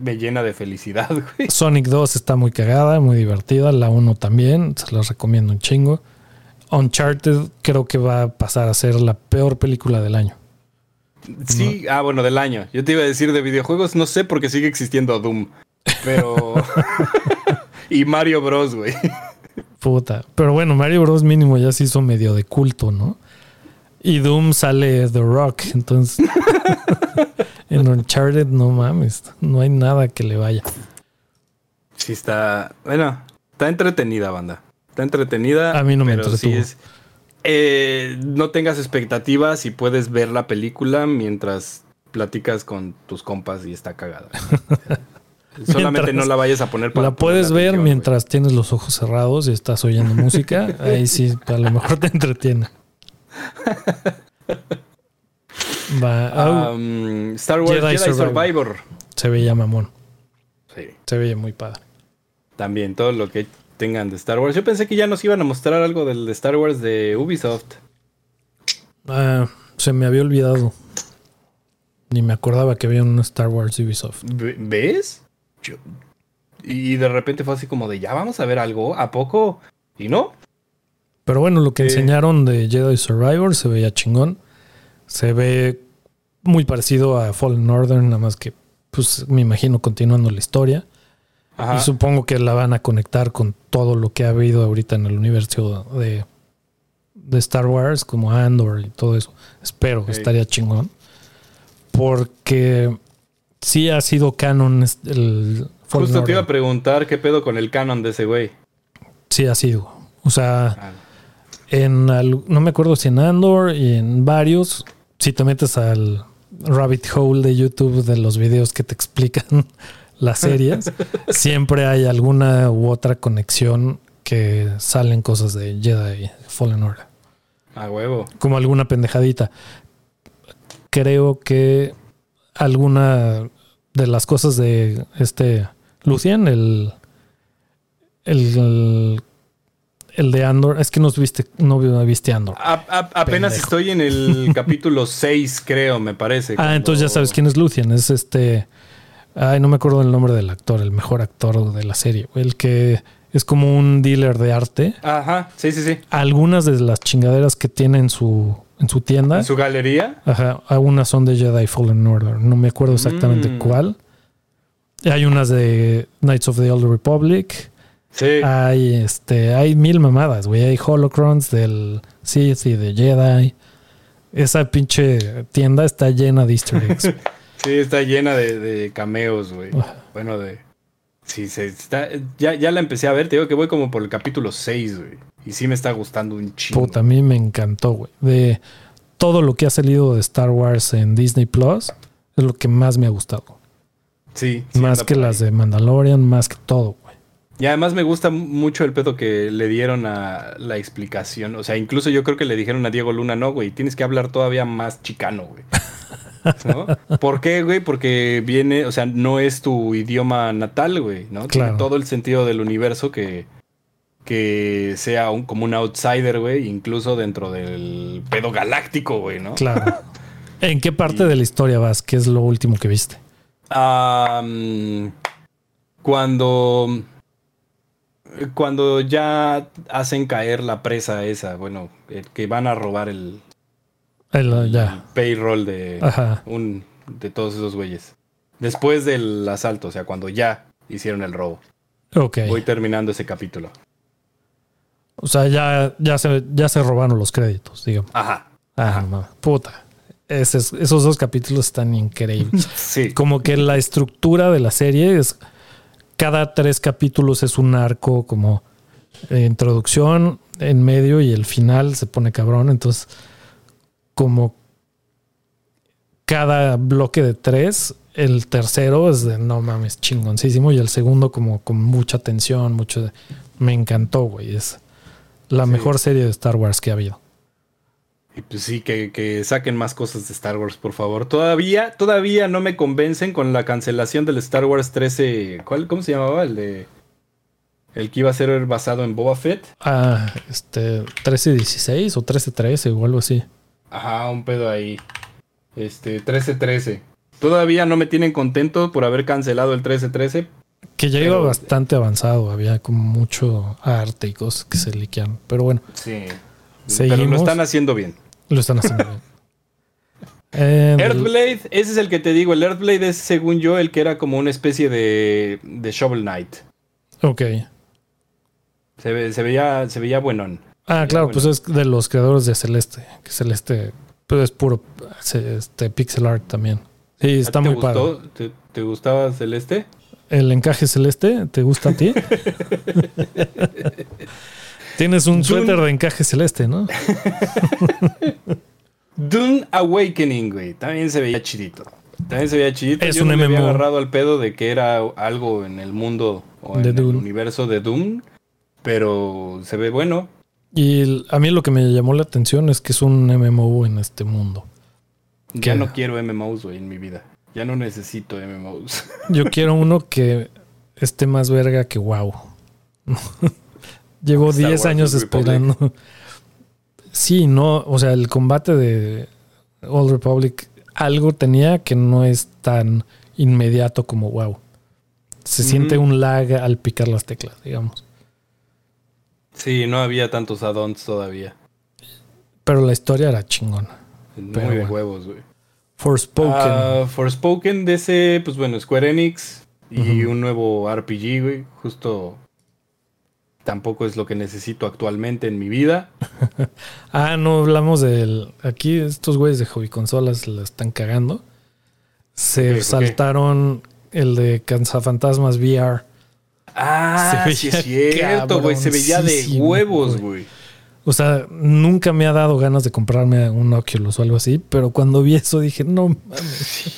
me llena de felicidad, güey. Sonic 2 está muy cagada, muy divertida. La 1 también, se las recomiendo un chingo. Uncharted creo que va a pasar a ser la peor película del año. Sí, ah, bueno, del año. Yo te iba a decir de videojuegos, no sé porque sigue existiendo Doom. Pero. y Mario Bros, güey. Puta. Pero bueno, Mario Bros. mínimo ya se hizo medio de culto, ¿no? Y Doom sale The Rock. Entonces. En Uncharted, no mames. No hay nada que le vaya. Sí, está. Bueno, está entretenida, banda. Está entretenida. A mí no me sí entretuvo. es- eh, no tengas expectativas y puedes ver la película mientras platicas con tus compas y está cagada. Solamente no la vayas a poner para. La puedes ponerle ver mientras tienes los ojos cerrados y estás oyendo música. Ahí sí, a lo mejor te entretiene. Va. Um, Star Wars Jedi Jedi, Survivor. Survivor. se veía mamón. Sí, Se veía muy padre. también todo lo que tengan de Star Wars. Yo pensé que ya nos iban a mostrar algo del de Star Wars de Ubisoft. Ah, se me había olvidado. Ni me acordaba que había un Star Wars Ubisoft. Ve- ¿Ves? Yo- Y de repente fue así como de ya vamos a ver algo, ¿a poco? Y no. Pero bueno, lo que Eh. enseñaron de Jedi Survivor se veía chingón. Se ve muy parecido a Fallen Order, nada más que, pues me imagino continuando la historia. Ajá. Y supongo que la van a conectar con todo lo que ha habido ahorita en el universo de, de Star Wars, como Andor y todo eso. Espero que estaría chingón. Porque sí ha sido canon el Fallen Justo te iba a preguntar qué pedo con el canon de ese güey. Sí ha sido. O sea, Ah, en no me acuerdo si en Andor y en varios, si te metes al rabbit hole de YouTube de los videos que te explican las series, siempre hay alguna u otra conexión que salen cosas de Jedi Fallen Order, a huevo. como alguna pendejadita. Creo que alguna de las cosas de este Lucian, el el el de Andor, es que no viste no viste Andor. A- a- apenas Pendejo. estoy en el capítulo 6, creo, me parece. Ah, entonces ya sabes quién es Lucian. Es este. Ay, no me acuerdo el nombre del actor, el mejor actor de la serie. El que es como un dealer de arte. Ajá, sí, sí, sí. Algunas de las chingaderas que tiene en su, en su tienda, En su galería. ajá, algunas son de Jedi Fallen Order. No me acuerdo exactamente Mm. cuál. Hay unas de Knights of the Old Republic. Sí. Hay este, hay mil mamadas, güey. Hay holocrons del Sith y de Jedi. Esa pinche tienda está llena de Easter eggs. Sí, está llena de, de cameos, güey. Ah. Bueno, de. Sí, se está. Ya, ya la empecé a ver, te digo que voy como por el capítulo 6, güey. Y sí me está gustando un chingo. Puta, a mí me encantó, güey. De todo lo que ha salido de Star Wars en Disney Plus, es lo que más me ha gustado. Sí. sí más que las de Mandalorian, más que todo. Y además me gusta mucho el pedo que le dieron a la explicación. O sea, incluso yo creo que le dijeron a Diego Luna, no, güey, tienes que hablar todavía más chicano, güey. ¿No? ¿Por qué, güey? Porque viene, o sea, no es tu idioma natal, güey, ¿no? Tiene Claro. todo el sentido del universo que, que sea un, como un outsider, güey, incluso dentro del pedo galáctico, güey, ¿no? Claro. ¿En qué parte de la historia vas? ¿Qué es lo último que viste? Ah, mm, cuando cuando ya hacen caer la presa esa, bueno, que van a robar el, El- el ya. payroll de Ajá. un de todos esos güeyes. Después del asalto, o sea, cuando ya hicieron el robo. Ok. Voy terminando ese capítulo. O sea, ya, ya, se, ya se robaron los créditos, digamos. Ajá. Ah, no, puta. Es- esos dos capítulos están increíbles. Sí. como que la estructura de la serie es cada tres capítulos es un arco como eh, introducción en medio y el final se pone cabrón. Entonces como cada bloque de tres el tercero es de no mames chingoncísimo. Y el segundo como con mucha tensión mucho de- me encantó güey. Es la Sí. mejor serie de Star Wars que ha habido Y pues sí, que, que, saquen más cosas de Star Wars, por favor. Todavía, todavía no me convencen con la cancelación del Star Wars 13. ¿cuál, ¿Cómo se llamaba? El de. El que iba a ser basado en Boba Fett. Ah, este. 1316 o 1313 o algo así. Ajá, un pedo ahí. Este, 1313. Todavía no me tienen contento por haber cancelado el 1313. Que ya iba bastante avanzado, había como mucho arte y cosas que se liquean. Pero bueno. Sí. Pero lo están haciendo bien. Lo están haciendo bien. Earthblade, ese es el que te digo. El Earthblade es, según yo, el que era como una especie de, de Shovel Knight. Ok. Se, veía, se veía buenón. Ah, claro, pues es de los creadores de Celeste. Que Celeste pues es puro este, pixel art también. Sí, está muy padre. ¿Te, ¿Te, gustaba Celeste? ¿El encaje celeste te gusta a ti? Tienes un suéter de encaje celeste, ¿no? Dune Awakening, güey. También se veía chidito. También se veía chidito. Es Yo un no MMO. me había agarrado al pedo de que era algo en el mundo o De en Dune. el universo de Doom. Pero se ve bueno. Y el- a mí lo que me llamó la atención es que es un MMO en este mundo. Ya no quiero MMOs, güey, en mi vida. Ya no necesito MMOs. Yo quiero uno que esté más verga que wow. Llevo Star 10 Wars años esperando. Sí, no, o sea, el combate de Old Republic algo tenía que no es tan inmediato como wow. Se siente un lag al picar las teclas, digamos. Sí, no había tantos add-ons todavía. Pero la historia era chingona. Muy Pero de huevos, güey. Forspoken. Ah, Forspoken de ese, pues bueno, Square Enix y un nuevo RPG, güey. Justo tampoco es lo que necesito actualmente en mi vida. Ah, no hablamos del. Aquí estos güeyes de hobby consolas la están cagando. Se saltaron el de Cansafantasmas VR. Ah, sí es cierto, güey. Se veía de huevos, güey. güey. O sea, nunca me ha dado ganas de comprarme un Oculus o algo así, pero cuando vi eso dije, no mames,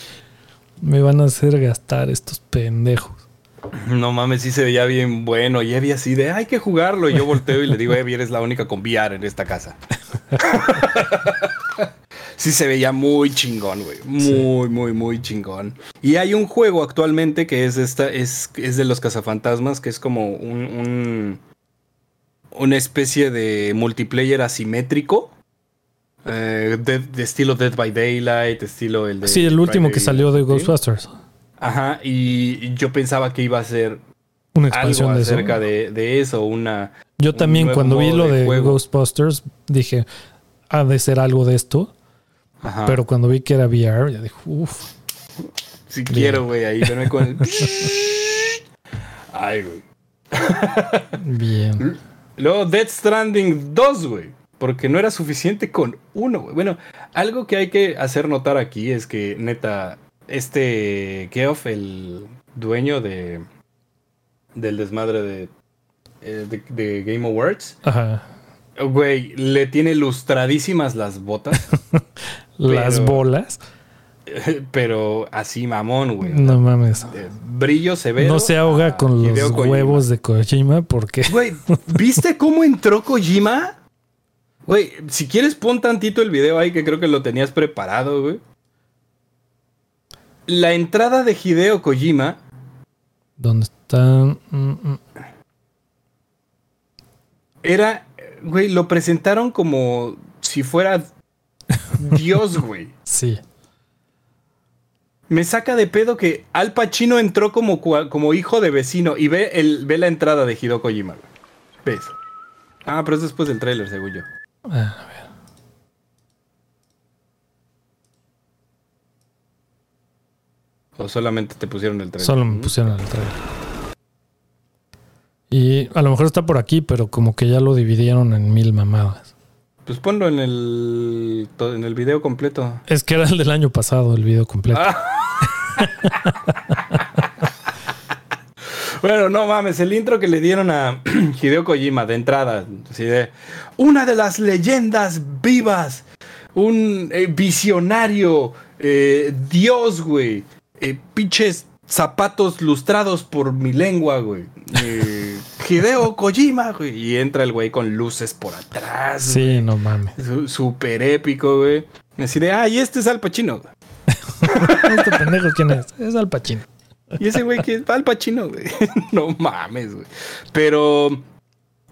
me van a hacer gastar estos pendejos. No mames, sí se veía bien bueno. Y Evi así de, hay que jugarlo. Y yo volteo y le digo, Evi, eres la única con VR en esta casa. sí se veía muy chingón, güey. Muy, muy, muy chingón. Y hay un juego actualmente que es esta, es, es de los cazafantasmas, que es como un, un- una especie de multiplayer asimétrico. eh, de, de estilo Dead by Daylight, estilo el de. Sí, el último que salió de 13. Ghostbusters. Ajá, y yo pensaba que iba a ser Una algo expansión de eso. acerca de, de eso, una... Yo también cuando vi lo de de. Ghostbusters dije, ha de ser algo de esto, Ajá. pero cuando vi que era VR, ya dije, uff, si quiero, güey, ahí verme con el... Ay, güey. bien. Luego Death Stranding 2, güey. Porque no era suficiente con uno, güey. Bueno, algo que hay que hacer notar aquí es que, neta, este Geoff, el dueño de del desmadre de, eh, de, de Game Awards, Ajá. güey, le tiene lustradísimas las botas. Las Pero- bolas. Pero así mamón, güey. No mames. Brillo severo. No se ahoga a con los huevos de Kojima porque Güey, ¿viste cómo entró Kojima? Güey, si quieres pon tantito el video ahí que creo que lo tenías preparado, güey. La entrada de Hideo Kojima, ¿Dónde están? Mm, mm. era, güey, lo presentaron como si fuera Dios, güey. Sí. Me saca de pedo que Al Pacino entró como, como hijo de vecino y ve, el, ve la entrada de Hideo Kojima, güey. ¿Ves? Ah, pero es después del tráiler, según yo. Ah, a ver. O solamente te pusieron el tráiler. Solo me pusieron el trailer. Y a lo mejor está por aquí, pero como que ya lo dividieron en mil mamadas. Pues ponlo en el, en el video completo. Es que era el del año pasado, el video completo. Ah. Bueno, no mames, el intro que le dieron a Hideo Kojima de entrada, así de una de las leyendas vivas, un eh, visionario, eh, Dios, güey, eh, pinches zapatos lustrados por mi lengua, güey. Eh, Hideo Kojima, güey. Y entra el güey con luces por atrás. Sí, güey. no mames. Súper épico, güey. Así de, ah, y este es Al Pacino. este pendejo, ¿quién es? Es Al Pacino. Y ese güey que es Al Pacino, güey. No mames, güey. Pero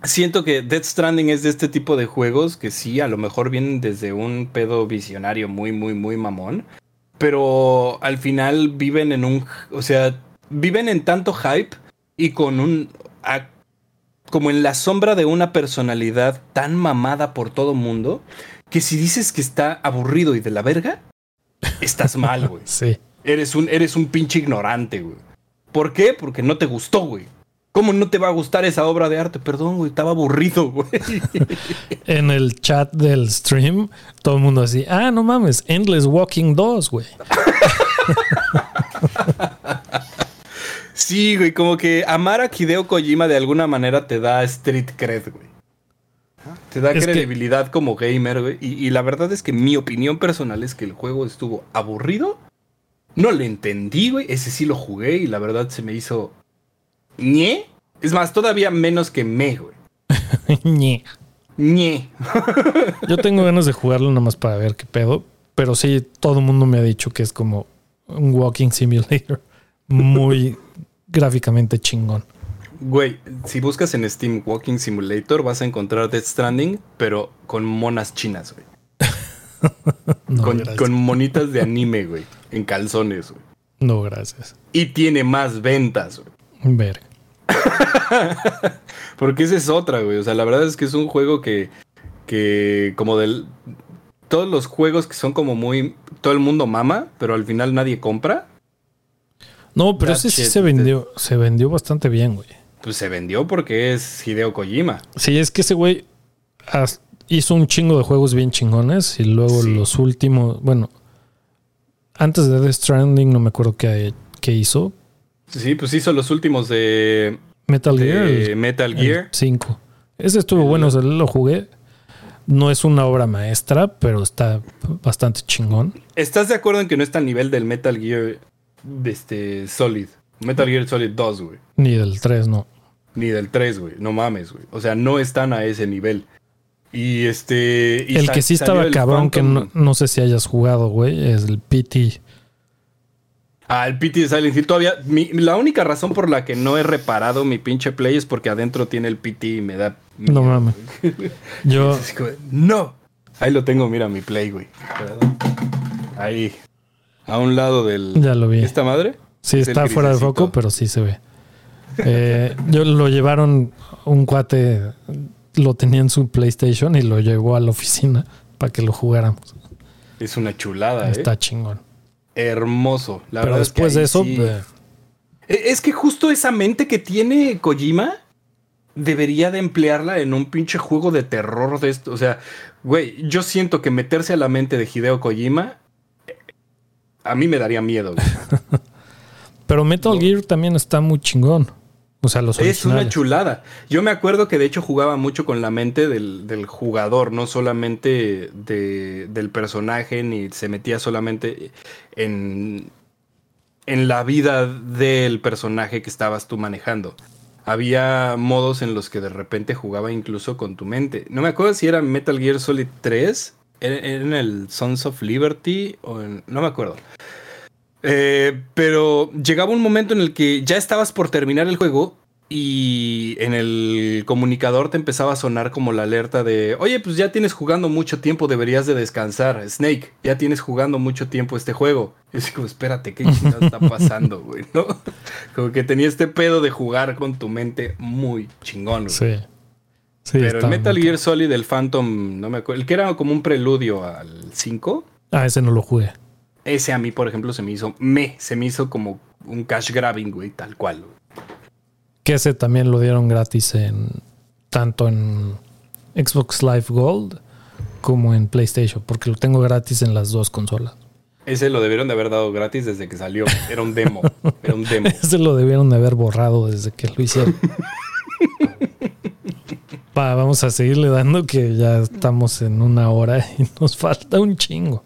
siento que Death Stranding es de este tipo de juegos que sí, a lo mejor vienen desde un pedo visionario muy, muy, muy mamón. Pero al final viven en un. O sea, viven en tanto hype y con un. a- como en la sombra de una personalidad tan mamada por todo mundo que si dices que está aburrido y de la verga, estás mal, güey. Sí. Eres un, eres un pinche ignorante, güey. ¿Por qué? Porque no te gustó, güey. ¿Cómo no te va a gustar esa obra de arte? Perdón, güey, estaba aburrido, güey. En el chat del stream, todo el mundo así, ah, no mames, Endless Walking 2, güey. Sí, güey, como que amar a Hideo Kojima de alguna manera te da street cred, güey. Te da Es que- credibilidad como gamer, güey. Y, y la verdad es que mi opinión personal es que el juego estuvo aburrido. No le entendí, güey. Ese sí lo jugué y la verdad se me hizo... ñe. Es más, todavía menos que me, güey. Ñe. ñe. Yo tengo ganas de jugarlo nada más para ver qué pedo, pero sí, todo el mundo me ha dicho que es como un walking simulator muy gráficamente chingón. Güey, si buscas en Steam Walking Simulator vas a encontrar Death Stranding, pero con monas chinas, güey. No, con, gracias. con monitas de anime, güey. En calzones, güey. No, gracias. Y tiene más ventas, güey. Ver. Porque esa es otra, güey. O sea, la verdad es que es un juego que. que como del. Todos los juegos que son como muy. Todo el mundo mama, pero al final nadie compra. No, pero That ese sí se vendió, se vendió bastante bien, güey. Pues se vendió porque es Hideo Kojima. Sí, es que ese güey hizo un chingo de juegos bien chingones y luego Sí. los últimos, bueno, antes de Death Stranding no me acuerdo qué, qué hizo. Sí, pues hizo los últimos de, Metal Gear. de el- Metal Gear. 5. Ese estuvo El- bueno, o sea, lo jugué. No es una obra maestra, pero está bastante chingón. ¿Estás de acuerdo en que no está al nivel del Metal Gear de este, Solid? Metal Gear Solid 2, güey. Ni del 3, no. Ni del 3, güey. No mames, güey. O sea, no están a ese nivel. Y este. y el que sí estaba cabrón, que no, no sé si hayas jugado, güey, es el PT. Ah, el PT de Silent Hill. Todavía. mi- la única razón por la que no he reparado mi pinche play es porque adentro tiene el PT y me da. No mames. Yo, como, ¡No! Ahí lo tengo, mira mi play, güey. Ahí. A un lado del. ya lo vi. ¿Esta madre? Sí, Es está fuera de foco, pero sí se ve. Eh, yo lo llevaron, un cuate lo tenía en su PlayStation y lo llevó a la oficina para que lo jugáramos. Es una chulada, ¿eh? Está chingón. Hermoso. La pero verdad es que después de eso, sí- eh, E- Es que justo esa mente que tiene Kojima debería de emplearla en un pinche juego de terror de esto. O sea, güey, yo siento que meterse a la mente de Hideo Kojima eh, a mí me daría miedo. pero Metal No. Gear también está muy chingón. O sea, los es una chulada. Yo me acuerdo que de hecho jugaba mucho con la mente del, del jugador, no solamente de- del personaje, ni se metía solamente en, en la vida del personaje que estabas tú manejando. Había modos en los que de repente jugaba incluso con tu mente. No me acuerdo si era Metal Gear Solid 3, era era en el Sons of Liberty, o en- no me acuerdo. Eh, pero llegaba un momento en el que ya estabas por terminar el juego y en el comunicador te empezaba a sonar como la alerta de, oye, pues ya tienes jugando mucho tiempo, deberías de descansar. Snake, ya tienes jugando mucho tiempo este juego. Y es como, espérate, ¿qué chingada está pasando, güey? ¿No? Como que tenía este pedo de jugar con tu mente muy chingón, güey. Sí. Sí, Pero el Metal Gear Solid, el Phantom, no me acuerdo, el que era como un preludio al 5, Ah, ese no lo jugué. Ese a mí, por ejemplo, se me hizo, me, se me hizo como un cash grabbing, güey, tal cual. güey. Que ese también lo dieron gratis en tanto en Xbox Live Gold como en PlayStation, porque lo tengo gratis en las dos consolas. Ese lo debieron de haber dado gratis desde que salió. Era un demo. Era un demo. Ese lo debieron de haber borrado desde que lo hicieron. Va, vamos a seguirle dando que ya estamos en una hora y nos falta un chingo.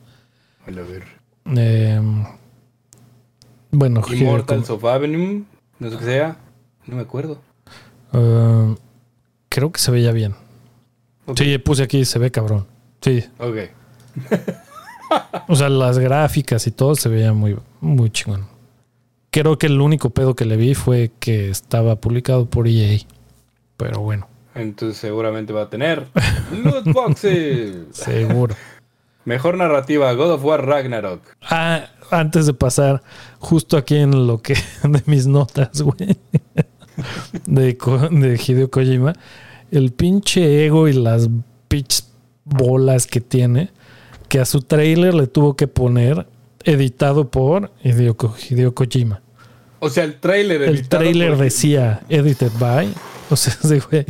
A ver. Eh, Bueno, Immortals of Avenue, no sé qué sea. No me acuerdo. Uh, creo que se veía bien. Sí, puse aquí, se ve cabrón. Sí. Ok. o sea, las gráficas y todo se veía muy, muy chingón. Creo que el único pedo que le vi fue que estaba publicado por EA. Pero bueno. Entonces seguramente va a tener loot boxes. Seguro. Mejor narrativa, God of War Ragnarok. Ah, antes de pasar, justo aquí en lo que de mis notas, güey. De, de Hideo Kojima. El pinche ego y las pitch bolas que tiene. Que a su trailer le tuvo que poner editado por Hideo, Hideo Kojima. O sea, el trailer El trailer decía edited by. O sea, güey.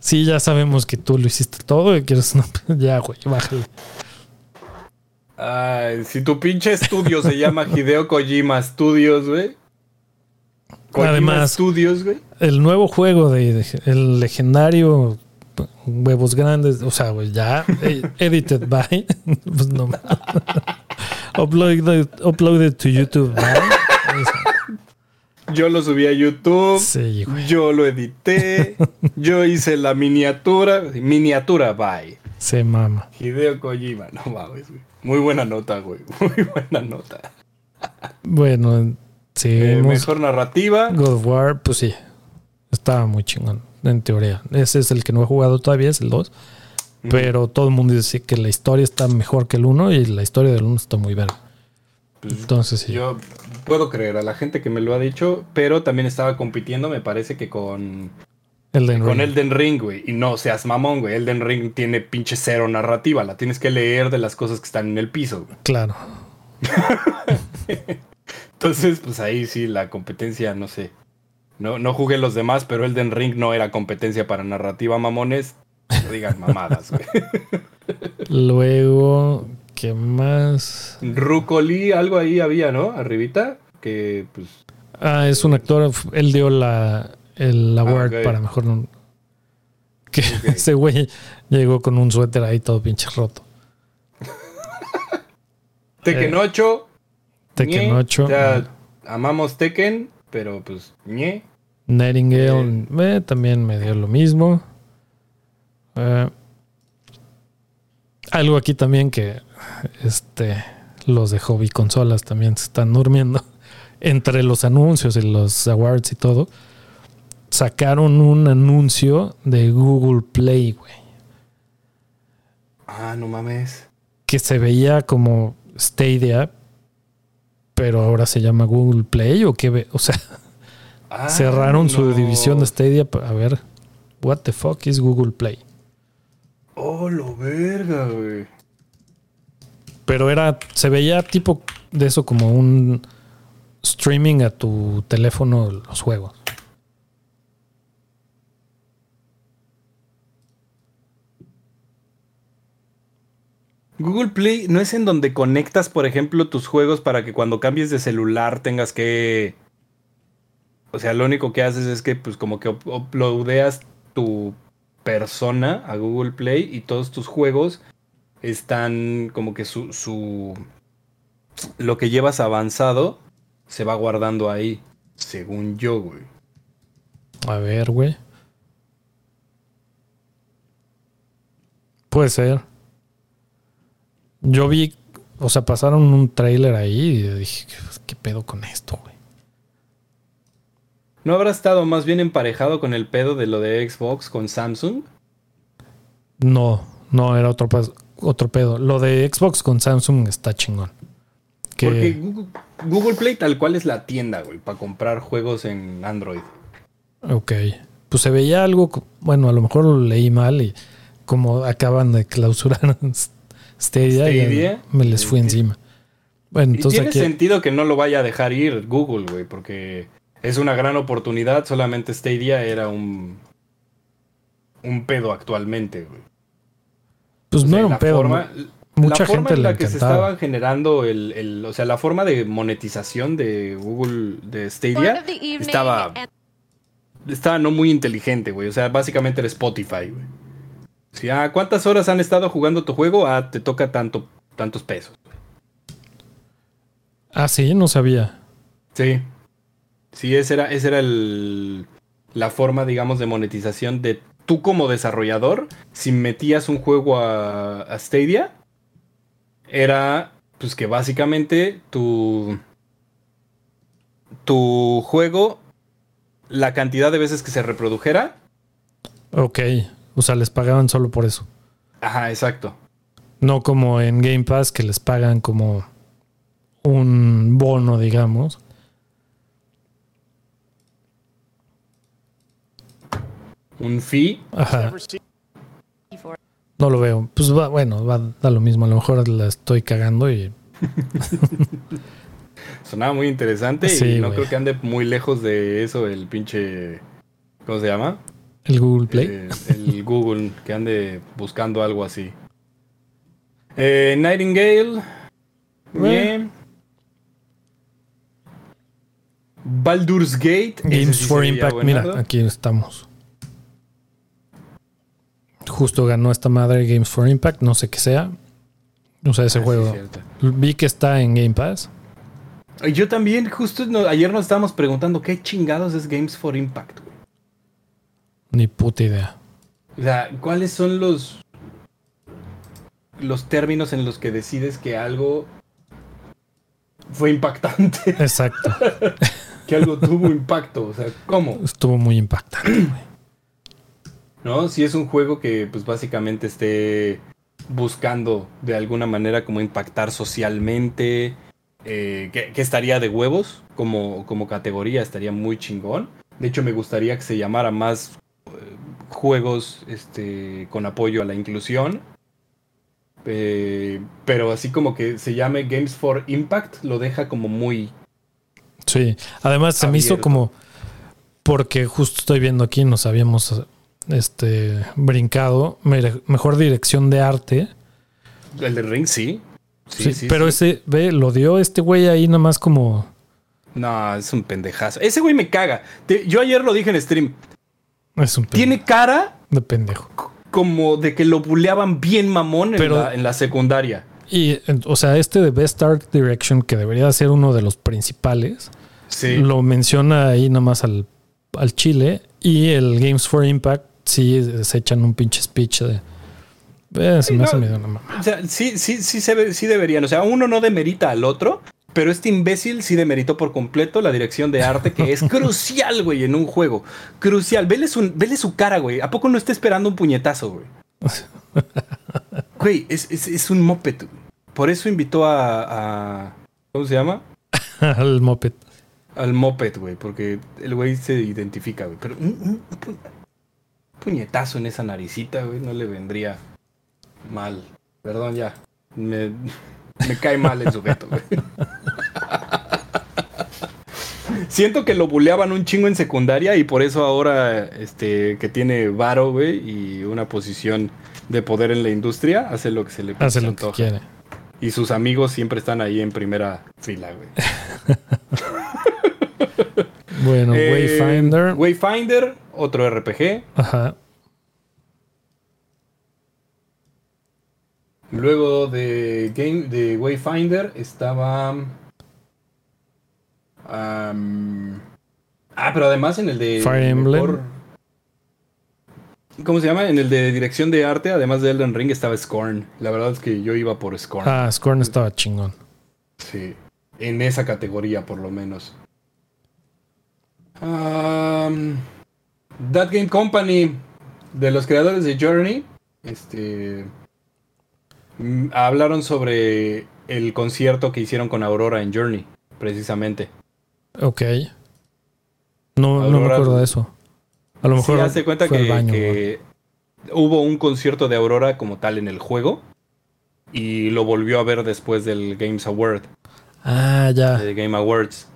Sí, ya sabemos que tú lo hiciste todo y quieres. ya, güey, bájale. Ay, si tu pinche estudio se llama Hideo Kojima Studios, güey. Además, Studios, güey. El nuevo juego de, el legendario Huevos Grandes, o sea, güey, ya eh, edited by. pues no. uploaded, uploaded to YouTube. Yo lo subí a YouTube. Sí, yo lo edité. yo hice la miniatura. Miniatura, bye. Se mama. Hideo Kojima, no mames, güey. Muy buena nota, güey. Muy buena nota. bueno, sí. Eh, mejor narrativa. God of War, pues sí. Estaba muy chingón, en teoría. Ese es el que no he jugado todavía, es el 2. Pero todo el mundo dice que la historia está mejor que el 1 y la historia del 1 está muy verde. Pues, Entonces sí. Yo puedo creer a la gente que me lo ha dicho, pero también estaba compitiendo, me parece que con Elden con Elden Ring, güey. Y no seas mamón, güey. Elden Ring tiene pinche cero narrativa. La tienes que leer de las cosas que están en el piso, güey. Claro. Entonces, pues ahí sí, la competencia, no sé. No, no jugué los demás, pero Elden Ring no era competencia para narrativa, mamones. No digas mamadas, güey. Luego, ¿qué más? Rucoli, algo ahí había, ¿no? Arribita. Que, pues. Ah, es un actor. Él dio la, el award para mejor. Que ese güey llegó con un suéter ahí todo pinche roto. Tekken 8. Eh, Tekken 8. O sea, amamos Tekken, pero pues ñe. Nightingale eh, también me dio lo mismo. Eh, algo aquí también que este los de hobby consolas también se están durmiendo entre los anuncios y los awards y todo sacaron un anuncio de Google Play, güey. Ah, no mames. Que se veía como Stadia, pero ahora se llama Google Play o qué, o sea, ah, cerraron su división de Stadia. A ver, what the fuck is Google Play? Oh, lo verga, güey. Pero era, se veía tipo de eso como un streaming a tu teléfono los juegos. Google Play no es en donde conectas, por ejemplo, tus juegos para que cuando cambies de celular tengas que... O sea, lo único que haces es que pues como que uploadeas tu persona a Google Play y todos tus juegos están como que su, su... Lo que llevas avanzado se va guardando ahí, según yo, güey. A ver, güey. Puede ser. Yo vi, o sea, pasaron un trailer ahí y dije, ¿qué pedo con esto, güey? ¿No habrá estado más bien emparejado con el pedo de lo de Xbox con Samsung? No, no, era otro, otro pedo. Lo de Xbox con Samsung está chingón. Porque Google, Play tal cual es la tienda, güey, para comprar juegos en Android. Ok. Pues se veía algo, bueno, a lo mejor lo leí mal y como acaban de clausurar Stadia, me les fui encima. Bueno, entonces tiene sentido que no lo vaya a dejar ir Google, güey, porque es una gran oportunidad. Solamente Stadia era un un pedo actualmente, güey. Pues no era un pedo. mucha la forma en la que se estaban generando el, el, o sea, la forma de monetización de Google de Stadia estaba estaba no muy inteligente, güey. O sea, básicamente era Spotify, güey. Ah, ¿cuántas horas han estado jugando tu juego? Ah, te toca tanto, tantos pesos. Ah, sí, no sabía. Sí. Sí, esa era, esa era el, la forma, digamos, de monetización de tú como desarrollador. Si metías un juego a, a Stadia, era pues que básicamente tu, tu juego, la cantidad de veces que se reprodujera. Ok, o sea, les pagaban solo por eso. Ajá, exacto. No como en Game Pass que les pagan como un bono, digamos. Un fee. Ajá. No lo veo. Pues va, bueno, va, da lo mismo. A lo mejor la estoy cagando y. Sonaba muy interesante Sí, y no creo que ande muy lejos de eso el pinche. ¿Cómo se llama? El Google Play. Eh, el Google, que ande buscando algo así. Eh, Nightingale. Bien. Baldur's Gate. Games sí for Impact. Mira, aquí estamos. Justo ganó esta madre Games for Impact. No sé qué sea. O sea, ese Ah, juego. Vi que está en Game Pass. Yo también, justo no- ayer nos estábamos preguntando qué chingados es Games for Impact. Ni puta idea. O sea, ¿cuáles son los los términos en los que decides que algo fue impactante, Exacto. que algo tuvo impacto? O sea, ¿cómo? Estuvo muy impactante, güey. ¿No? Si es un juego que pues básicamente esté buscando de alguna manera como impactar socialmente, eh, que, que estaría de huevos como, como categoría, estaría muy chingón. De hecho, me gustaría que se llamara más juegos este, con apoyo a la inclusión. Eh, pero así como que se llame Games for Impact, lo deja como muy... Sí. Además, se me hizo como. Porque justo estoy viendo aquí, nos habíamos este, brincado. Mejor dirección de arte. El de Ring, sí. Sí, pero ese, ve, lo dio este güey ahí nada más como. No, es un pendejazo. Ese güey me caga. Te- yo ayer lo dije en stream. Es un Tiene cara de pendejo. como de que lo buleaban bien mamón en, Pero- la, en la secundaria. Y, en- o sea, este de Best Art Direction, que debería ser uno de los principales, Sí. lo menciona ahí nada más al, al Chile. Y el Games for Impact, sí, se echan un pinche speech de. Eh, se Sí, me hace medio una mamá. O sea, sí, sí, sí, se ve- sí deberían. O sea, uno no demerita al otro, pero este imbécil sí demeritó por completo la dirección de arte, que es crucial, güey, en un juego. Crucial. Vele su, vele su cara, güey. ¿A poco no está esperando un puñetazo, güey? Güey, es, es, es un moped. Por eso invitó a, a- ¿Cómo se llama? al moped. Al moped, güey, porque el güey se identifica, güey. Pero un, un- un pu- puñetazo en esa naricita, güey, no le vendría mal. Perdón, ya. Me, me cae mal el sujeto, güey. Siento que lo buleaban un chingo en secundaria y por eso ahora, este, que tiene varo, güey, y una posición de poder en la industria, hace lo que se le Hace lo que quiere. Y sus amigos siempre están ahí en primera fila, güey. Bueno, Eh, Wayfinder. Wayfinder, otro RPG. Ajá. Luego de Game de Wayfinder estaba. Ah, pero además en el de. Fire Emblem. ¿Cómo se llama? En el de dirección de arte, además de Elden Ring, estaba Scorn. La verdad es que yo iba por Scorn. Ah, Scorn estaba chingón. Sí. En esa categoría, por lo menos. That Game Company, de los creadores de Journey, este. mm, Hablaron sobre el concierto que hicieron con Aurora en Journey, precisamente. Ok. No, no me acuerdo de eso. A lo mejor Sí, hazte cuenta fue que, baño. que hubo un concierto de Aurora como tal en el juego y lo volvió a ver después del Games Award. Ah, ya. de Game Awards.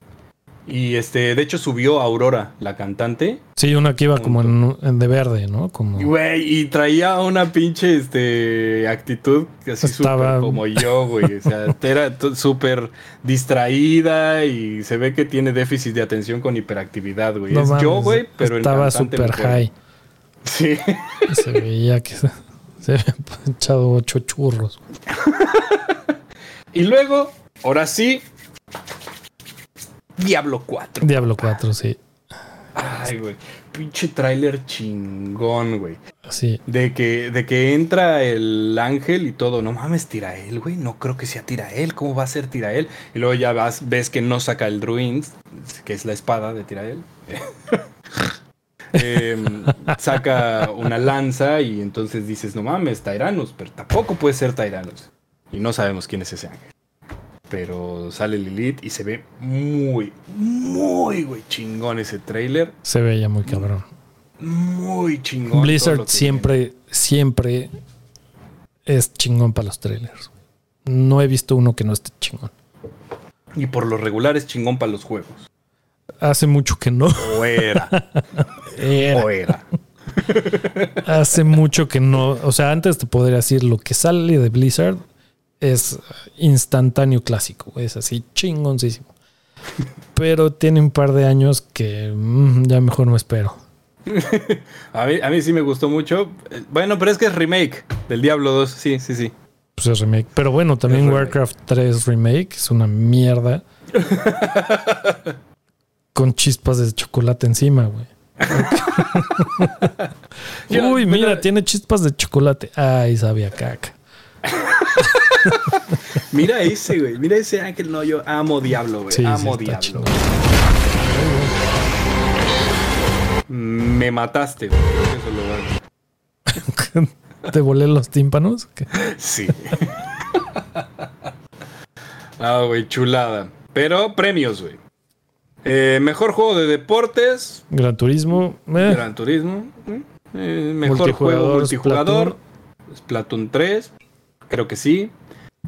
Y este, de hecho subió Aurora, la cantante. Sí, una que iba como en, en de verde, ¿no? Como Güey, y traía una pinche este, actitud así Estaba- súper como yo, güey. O sea, era súper distraída y se ve que tiene déficit de atención con hiperactividad, güey. No es yo, güey, pero el estaba mujer. high. Sí. Se veía que se, se había echado ocho churros. Y luego, ahora sí, Diablo 4. Diablo 4, sí. Ay, güey. Pinche tráiler chingón, güey. Sí. De que, de que entra el ángel y todo. No mames, tira él, güey. No creo que sea tira él. ¿Cómo va a ser tira él? Y luego ya vas, ves que no saca el Druid, que es la espada de tira él. Em, saca una lanza y entonces dices, no mames, Tyrannus, pero tampoco puede ser Tyrannus. Y no sabemos quién es ese ángel. Pero sale Lilith y se ve muy, muy, güey, chingón ese trailer. Se veía muy cabrón. Muy chingón. Blizzard siempre, siempre es chingón para los trailers. No he visto uno que no esté chingón. Y por lo regular es chingón para los juegos. Hace mucho que no. O era. Era. o era. Hace mucho que no. O sea, antes te podría decir lo que sale de Blizzard es instantáneo clásico. Es así chingoncísimo. Pero tiene un par de años que mm, ya mejor no espero. A mí, a mí sí me gustó mucho. Bueno, pero es que es remake del Diablo 2. Sí, sí, sí. Pues es remake. Pero bueno, también Es remake. Warcraft 3 Remake es una mierda. Con chispas de chocolate encima, güey. Uy, pero- mira, tiene chispas de chocolate. Ay, sabía caca. Mira ese, güey. Mira ese ángel. No, yo amo Diablo, güey. Sí, amo Diablo. Me mataste, güey. Eso lo ¿Te volé los tímpanos? Sí. ah, güey, chulada. Pero premios, güey. Eh, mejor juego de deportes. Gran Turismo. eh, Gran Turismo. Eh, mejor Multijugador, juego multijugador. Splatoon 3. Creo que sí.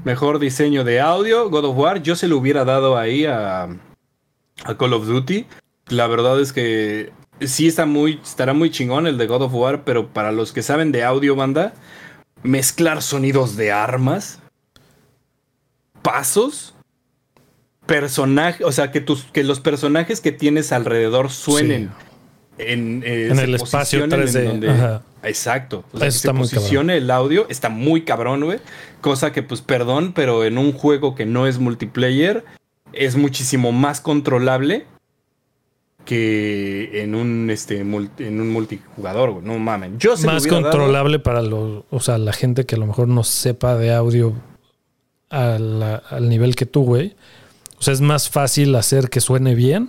Mejor diseño de audio. God of War. Yo se lo hubiera dado ahí a, a Call of Duty. La verdad es que sí está muy, estará muy chingón el de God of War. Pero para los que saben de audio, banda. Mezclar sonidos de armas. Pasos. Personajes. O sea, que, tus, que los personajes que tienes alrededor suenen en, eh, En el espacio posicionen 3D, en donde- ajá. Exacto. O sea, Eso que se está muy posicione el audio está muy cabrón, güey. Cosa que, pues, perdón, pero en un juego que no es multiplayer es muchísimo más controlable que en un, este, multi- en un multijugador, güey. No mamen. Yo se Más dado- controlable para los, o sea, la gente que a lo mejor no sepa de audio a la- al nivel que tú, güey. O sea, es más fácil hacer que suene bien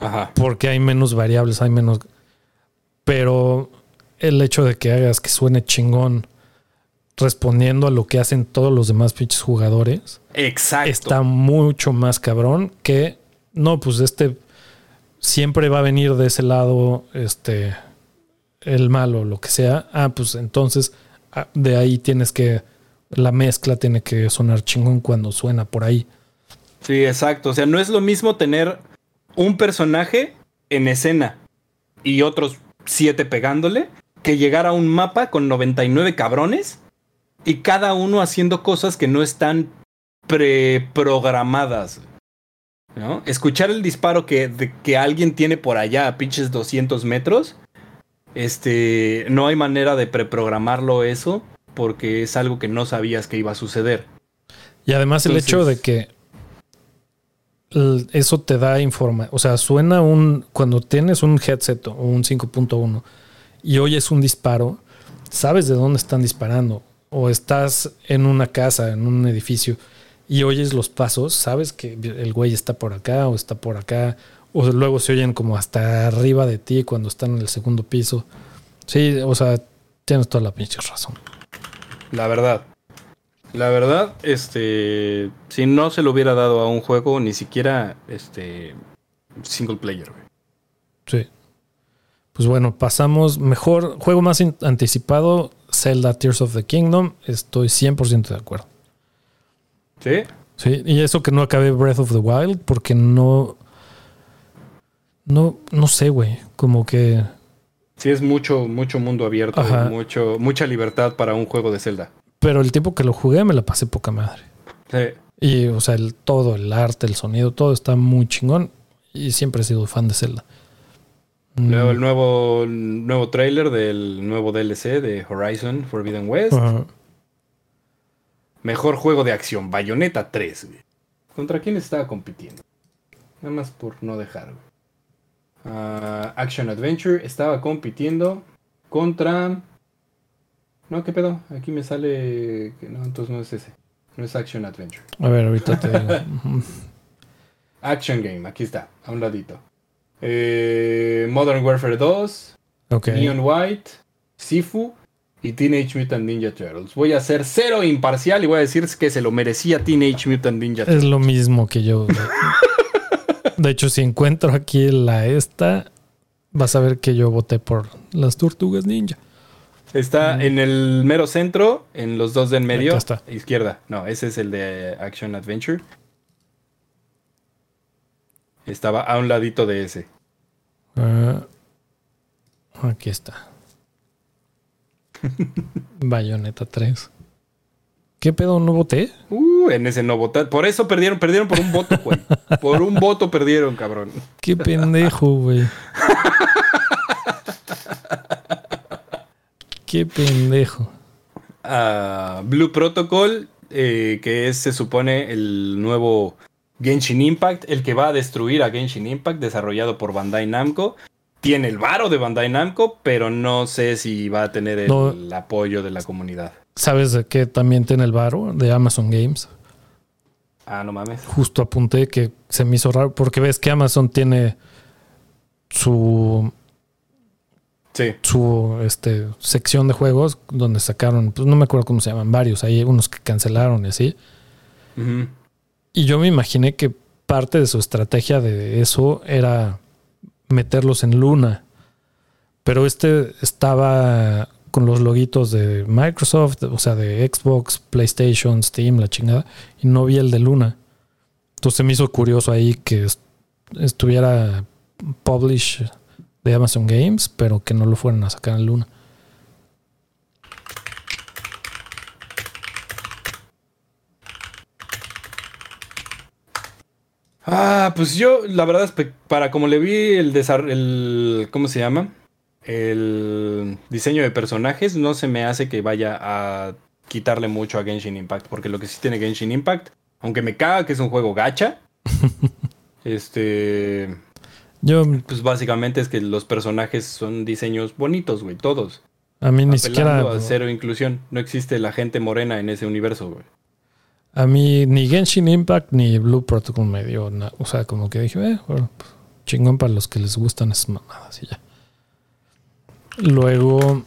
Ajá. porque hay menos variables, hay menos. Pero el hecho de que hagas que suene chingón respondiendo a lo que hacen todos los demás pinches jugadores Exacto. está mucho más cabrón que no, pues este siempre va a venir de ese lado, este, el malo, lo que sea. Ah, pues entonces ah, de ahí tienes que, la mezcla tiene que sonar chingón cuando suena por ahí. Sí, exacto. O sea, no es lo mismo tener un personaje en escena y otros siete pegándole que llegar a un mapa con 99 cabrones y cada uno haciendo cosas que no están preprogramadas. ¿no? Escuchar el disparo que, de- que alguien tiene por allá a pinches 200 metros. Este, no hay manera de preprogramarlo eso porque es algo que no sabías que iba a suceder. Y además el hecho de que eso te da información. O sea, suena un. Cuando tienes un headset o un 5.1 y oyes un disparo, sabes de dónde están disparando. O estás en una casa, en un edificio, y oyes los pasos, sabes que el güey está por acá o está por acá. O luego se oyen como hasta arriba de ti cuando están en el segundo piso. Sí, o sea, tienes toda la pinche razón. La verdad. La verdad, este. Si no se lo hubiera dado a un juego, ni siquiera este. Single player, güey. Sí. Pues bueno, pasamos. Mejor juego más anticipado: Zelda Tears of the Kingdom. Estoy 100% de acuerdo. ¿Sí? Sí, y eso que no acabé Breath of the Wild porque no. No, no sé, güey. Como que. Sí, es mucho, mucho mundo abierto, Ajá. mucho, mucha libertad para un juego de Zelda. Pero el tiempo que lo jugué me la pasé poca madre. Sí. Y, o sea, el, todo, el arte, el sonido, todo está muy chingón. Y siempre he sido fan de Zelda. Mm, Luego el nuevo, nuevo trailer del nuevo DLC de Horizon Forbidden West. Mejor juego de acción, Bayonetta 3, güey. ¿Contra quién estaba compitiendo? Nada más por no dejar, güey. Ah, Action Adventure estaba compitiendo contra. No, ¿qué pedo? Aquí me sale. que No, entonces no es ese. No es Action Adventure. A ver, ahorita te. Action Game, aquí está, a un ladito. Eh, Modern Warfare 2, Ok. Neon White, Sifu y Teenage Mutant Ninja Turtles. Voy a ser cero imparcial y voy a decir que se lo merecía Teenage Mutant Ninja Es Turtles. lo mismo que yo. De hecho, si encuentro aquí la esta, vas a ver que yo voté por las tortugas ninja. Está en el mero centro, en los dos de en medio. Está. Izquierda. No, ese es el de Action Adventure. Estaba a un ladito de ese. Ah, aquí está. Bayonetta 3. ¿Qué pedo no voté? Uh, en ese no votar. Por eso perdieron, perdieron por un voto, güey. Por un voto perdieron, cabrón. Qué pendejo, güey. Qué pendejo. a Blue Protocol, eh, que es, se supone, el nuevo Genshin Impact, el que va a destruir a Genshin Impact, desarrollado por Bandai Namco. Tiene el varo de Bandai Namco, pero no sé si va a tener el No. apoyo de la comunidad. ¿Sabes de qué también tiene el varo? De Amazon Games. Ah, no mames. Justo apunté que se me hizo raro porque ves que Amazon tiene su Sí. su este, sección de juegos donde sacaron, pues no me acuerdo cómo se llaman, varios, hay unos que cancelaron y así. Ujú. Y yo me imaginé que parte de su estrategia de eso era meterlos en Luna. Pero este estaba con los loguitos de Microsoft, o sea, de Xbox, PlayStation, Steam, la chingada, y no vi el de Luna. Entonces me hizo curioso ahí que est- estuviera publish de Amazon Games, pero que no lo fueran a sacar en Luna. Ah, pues yo, la verdad para como le vi el desarrollo, el, ¿cómo se llama? El diseño de personajes, no se me hace que vaya a quitarle mucho a Genshin Impact, porque lo que sí tiene Genshin Impact, aunque me caga que es un juego gacha, este, Yo, pues básicamente es que los personajes son diseños bonitos, güey, todos. a mí ni siquiera... a cero inclusión. No existe la gente morena en ese universo, güey. A mí ni Genshin Impact ni Blue Protocol me dio nada. O sea, como que dije, eh, bueno, pues, chingón para los que les gustan esas mamadas y ya. Luego,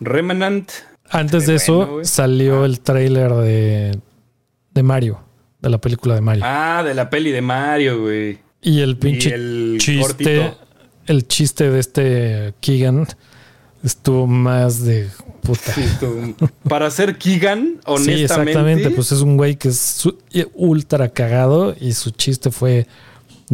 Remnant, antes de eso, bueno, salió Ah. el tráiler de, de Mario, de la película de Mario. ah, de la peli de Mario, güey. y el Y pinche el chiste, cortito. el chiste de este Keegan estuvo más de puta. Sí, Para ser Keegan, honestamente. Sí, exactamente. Pues es un güey que es ultra cagado y su chiste fue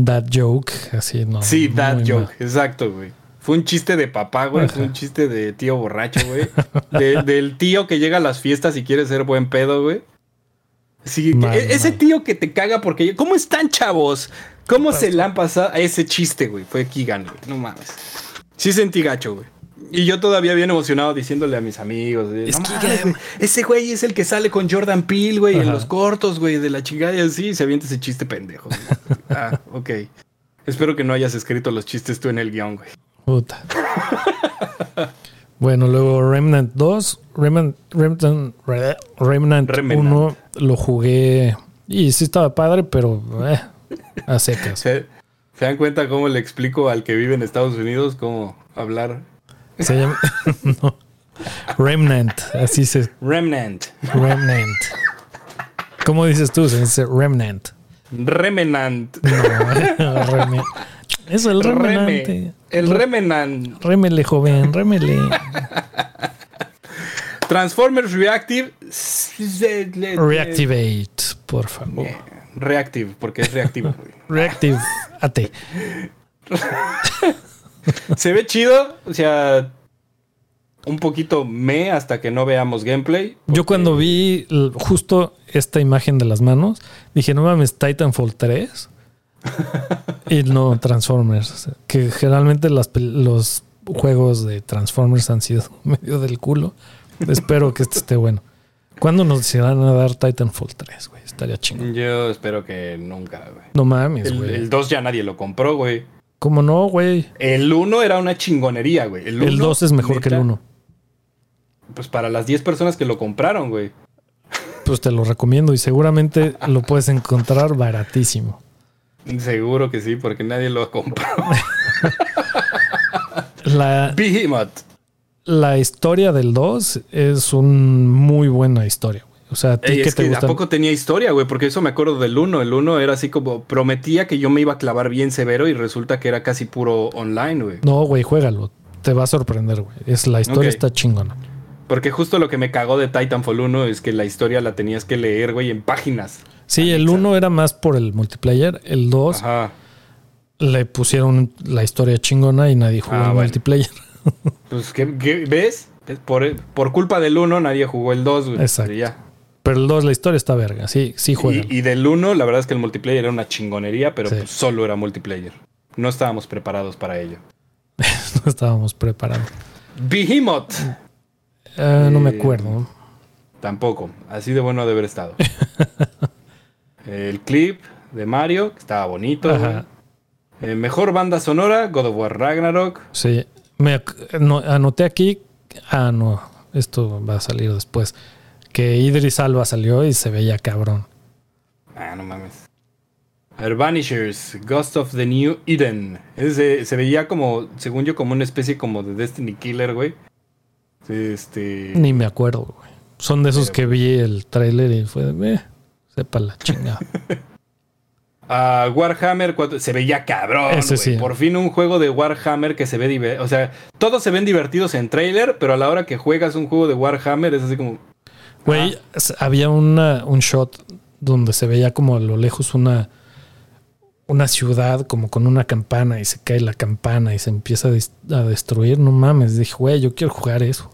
that joke. Así, ¿no? Sí, that joke, mal. exacto, güey. Fue un chiste de papá, güey. Fue un chiste de tío borracho, güey. De- del tío que llega a las fiestas y quiere ser buen pedo, güey. Sí, Mal, e- ese mal. tío que te caga porque. ¿Cómo están, chavos? ¿Cómo se le han pasado a ese chiste, güey? Fue Keegan, güey. No mames. Sí sentí gacho, güey. Y yo todavía bien emocionado diciéndole a mis amigos. de, Es "No Keegan". mames, güey, Ese güey es el que sale con Jordan Peele, güey, en los cortos, güey, de la chingada y así. y Se avienta ese chiste pendejo. ah, ok. Espero que no hayas escrito los chistes tú en el guion, güey. Puta. bueno, luego Remnant 2, Remnant, Remnant, Remnant, Remnant. 1 lo jugué y sí estaba padre, pero eh, a secas. ¿Se, se dan cuenta cómo le explico al que vive en Estados Unidos cómo hablar? Se llama no. Remnant, así se Remnant. Remnant. ¿Cómo dices tú? Se dice Remnant. Remenant. No, Reme- Eso, el Reme. remenante. El Remenant. Rémele, joven, rémele. Transformers Reactive. Reactivate, por favor. Reactive, porque es reactivo. Reactive, ate. Se ve chido, o sea, un poquito me hasta que no veamos gameplay. Yo cuando vi justo esta imagen de las manos, dije, no mames, Titanfall 3 y no Transformers. Que generalmente las los juegos de Transformers han sido medio del culo. Espero que este esté bueno. ¿Cuándo nos irán a dar Titanfall 3, güey? Estaría chingón. Yo espero que nunca, güey. No mames, El, güey. el 2 ya nadie lo compró, güey. ¿Cómo no, güey? El 1 era una chingonería, güey. El, El 1, 2 es mejor que el neta, 1. Pues para las 10 personas que lo compraron, güey. Pues te lo recomiendo y seguramente lo puedes encontrar baratísimo. Seguro que sí, porque nadie lo compró. La, Behemoth. la historia del 2 es un muy buena historia. O sea, a ti Ey, es te que ¿a gusta. poco tenía historia, güey? Porque eso me acuerdo del 1. El 1 era así como prometía que yo me iba a clavar bien severo y resulta que era casi puro online, güey. No, güey, juégalo. Te va a sorprender, güey. Es, la historia está chingona. Porque justo lo que me cagó de Titanfall 1 es que la historia la tenías que leer, güey, en páginas. Sí, el 1 era más por el multiplayer. El 2 Ajá. le pusieron la historia chingona y nadie jugó Ah, el bueno. multiplayer. Pues, ¿qué, qué- ves? Por, por culpa del 1 nadie jugó el 2, güey. Exacto. Ya. Pero el 2, la historia está verga. Sí, sí juegan. Y, y del 1, la verdad es que el multiplayer era una chingonería, pero Sí. pues solo era multiplayer. No estábamos preparados para ello. No estábamos preparando. Behemoth. Ah, no me Eh, acuerdo. Tampoco. Así de bueno de haber estado. el clip de Mario, que estaba bonito. Ajá. Eh, mejor banda sonora, God of War Ragnarok. Sí. Me no, anoté aquí. Ah, no. Esto va a salir después. Que Idris Alba salió y se veía cabrón. Ah, no mames. A ver, Vanishers, Ghost of the New Eden. Ese se veía como, según yo, como una especie como de Destiny Killer, güey. Este. Ni me acuerdo, güey. Son de esos Pero- que vi el tráiler y fue de, eh, sepa la chingada. Ah, Warhammer 4, se veía cabrón. Ese sí. Por fin un juego de Warhammer que se ve divertido. O sea, todos se ven divertidos en trailer, pero a la hora que juegas un juego de Warhammer es así como. Güey, había una, un shot donde se veía como a lo lejos una, una ciudad como con una campana y se cae la campana y se empieza a, a destruir. No mames, dije, güey, yo quiero jugar eso.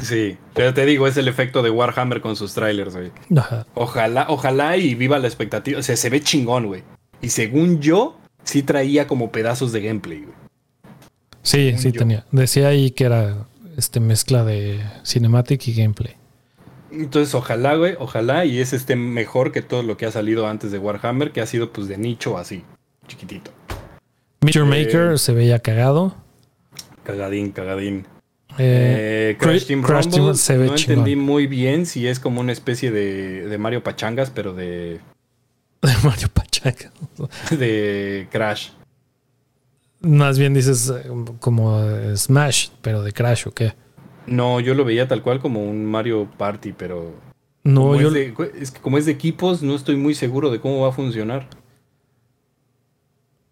Sí, pero te digo, es el efecto de Warhammer con sus trailers, güey. Ajá. Ojalá, ojalá y viva la expectativa. O sea, se ve chingón, güey. Y según yo, sí traía como pedazos de gameplay, güey. Sí, Según sí yo. tenía. Decía ahí que era este mezcla de cinematic y gameplay. Entonces, ojalá, güey, ojalá y ese esté mejor que todo lo que ha salido antes de Warhammer, que ha sido pues de nicho así, chiquitito. Meteor Eh, Maker se veía cagado. Cagadín, cagadín. Eh, Eh, Crash Cra- Team Crash Rumble, Team se ve no chingón. entendí muy bien si es como una especie de, de Mario Pachangas, pero de, de Mario Pachaca. de Crash. Más bien dices eh, como Smash, pero de Crash o qué. No, yo lo veía tal cual como un Mario Party, pero No, como yo es, de, es que como es de equipos, no estoy muy seguro de cómo va a funcionar.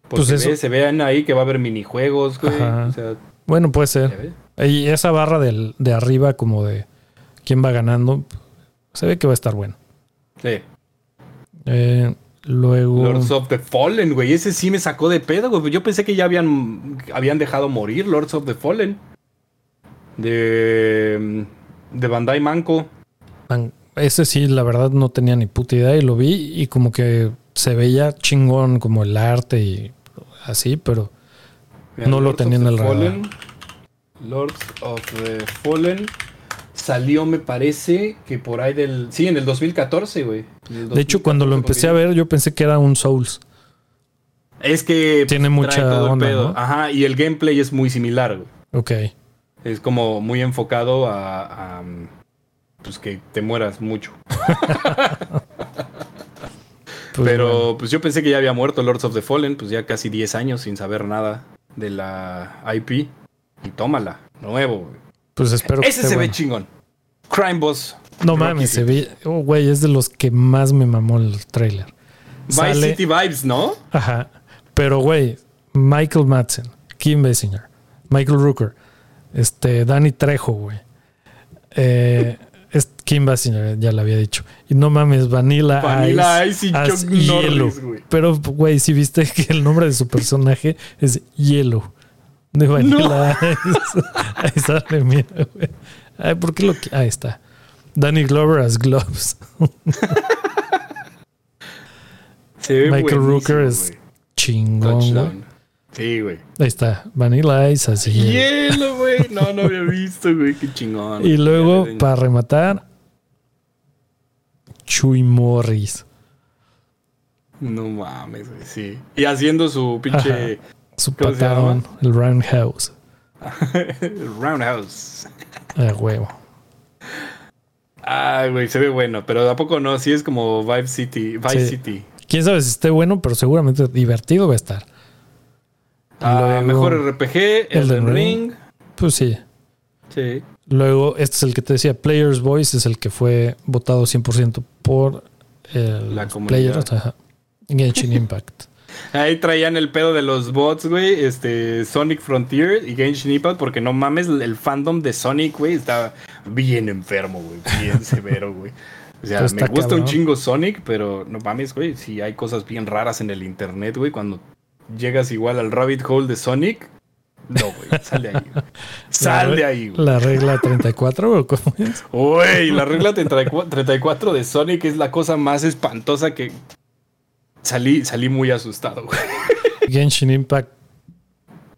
Porque Pues eso- ve- se vean ahí que va a haber minijuegos, güey. O sea, bueno, puede ser. Y esa barra del- de arriba como de quién va ganando, se ve que va a estar bueno. Sí. Eh, luego Lords of the Fallen, güey. Ese sí me sacó de pedo, güey. Yo pensé que ya habían, habían dejado morir Lords of the Fallen. De, de Bandai Manco. man, ese sí, la verdad no tenía ni puta idea y lo vi y como que se veía chingón como el arte y así, pero No lo tenía en el radar. Lords of the Fallen. Salió, me parece, que por ahí del... Sí, en el 2014, güey. De hecho cuando lo 2014, empecé a ver yo pensé que era un Souls. Es que... Tiene mucha todo el onda, pedo. ¿no? Ajá, y el gameplay es muy similar, güey. Ok. Es como muy enfocado a, a, pues que te mueras mucho. Pues Pero bueno. pues yo pensé que ya había muerto Lords of the Fallen, pues ya casi 10 años sin saber nada de la IP. Y tómala, nuevo. Pues espero Ese se ve chingón. Crime Boss. No Rocky mames, se ve. Oh, güey, es de los que más me mamó el trailer. Vice Sale- City Vibes, ¿no? Ajá. Pero, güey, Michael Madsen, Kim Basinger, Michael Rooker, este, Danny Trejo, güey. Eh, es Kim Basinger, ya lo había dicho. Y no mames, Vanilla, Vanilla Ice, Ice y Chuck. Norris, güey. Pero, güey, si viste que el nombre de su personaje es Yellow. De Vanilla Ice. Ahí sale, mira, güey. Ay, ¿por qué lo qui- Ahí está. Danny Glover as Gloves. Se ve Michael Rooker es. Chingón. Touchdown. Sí, güey. Ahí está. Vanilla Ice así. Hielo, güey. No, no había visto, güey. Qué chingón. Y luego, para rematar, Chuy Morris. No mames, güey, sí. Y haciendo su pinche. Su ¿Cómo se patadón, el roundhouse. Roundhouse. A huevo. Ay, güey, se ve bueno, pero ¿a poco no? Sí es como Vibe City. Vice Sí. City. Quién sabe si esté bueno, pero seguramente divertido va a estar. Ah, mejor RPG, Elden Elden Ring. Pues sí. Sí. Luego, este es el que te decía, Player's Voice, es el que fue votado 100% por el La comunidad. Players. Ajá. Genshin Impact. Ahí traían el pedo de los bots, güey. Este, Sonic Frontier y Genshin Impact, porque no mames, el fandom de Sonic, güey, está bien enfermo, güey. Bien severo, güey. O sea, Pues me gusta un chingo Sonic, pero no mames, güey. Si hay cosas bien raras en el internet, güey. Cuando llegas igual al rabbit hole de Sonic, no, güey. Sal de ahí. Sal de ahí, güey. La regla 34, ¿o cómo es? Güey, la regla 34 34 de Sonic es la cosa más espantosa que. Salí, salí muy asustado, güey. Genshin Impact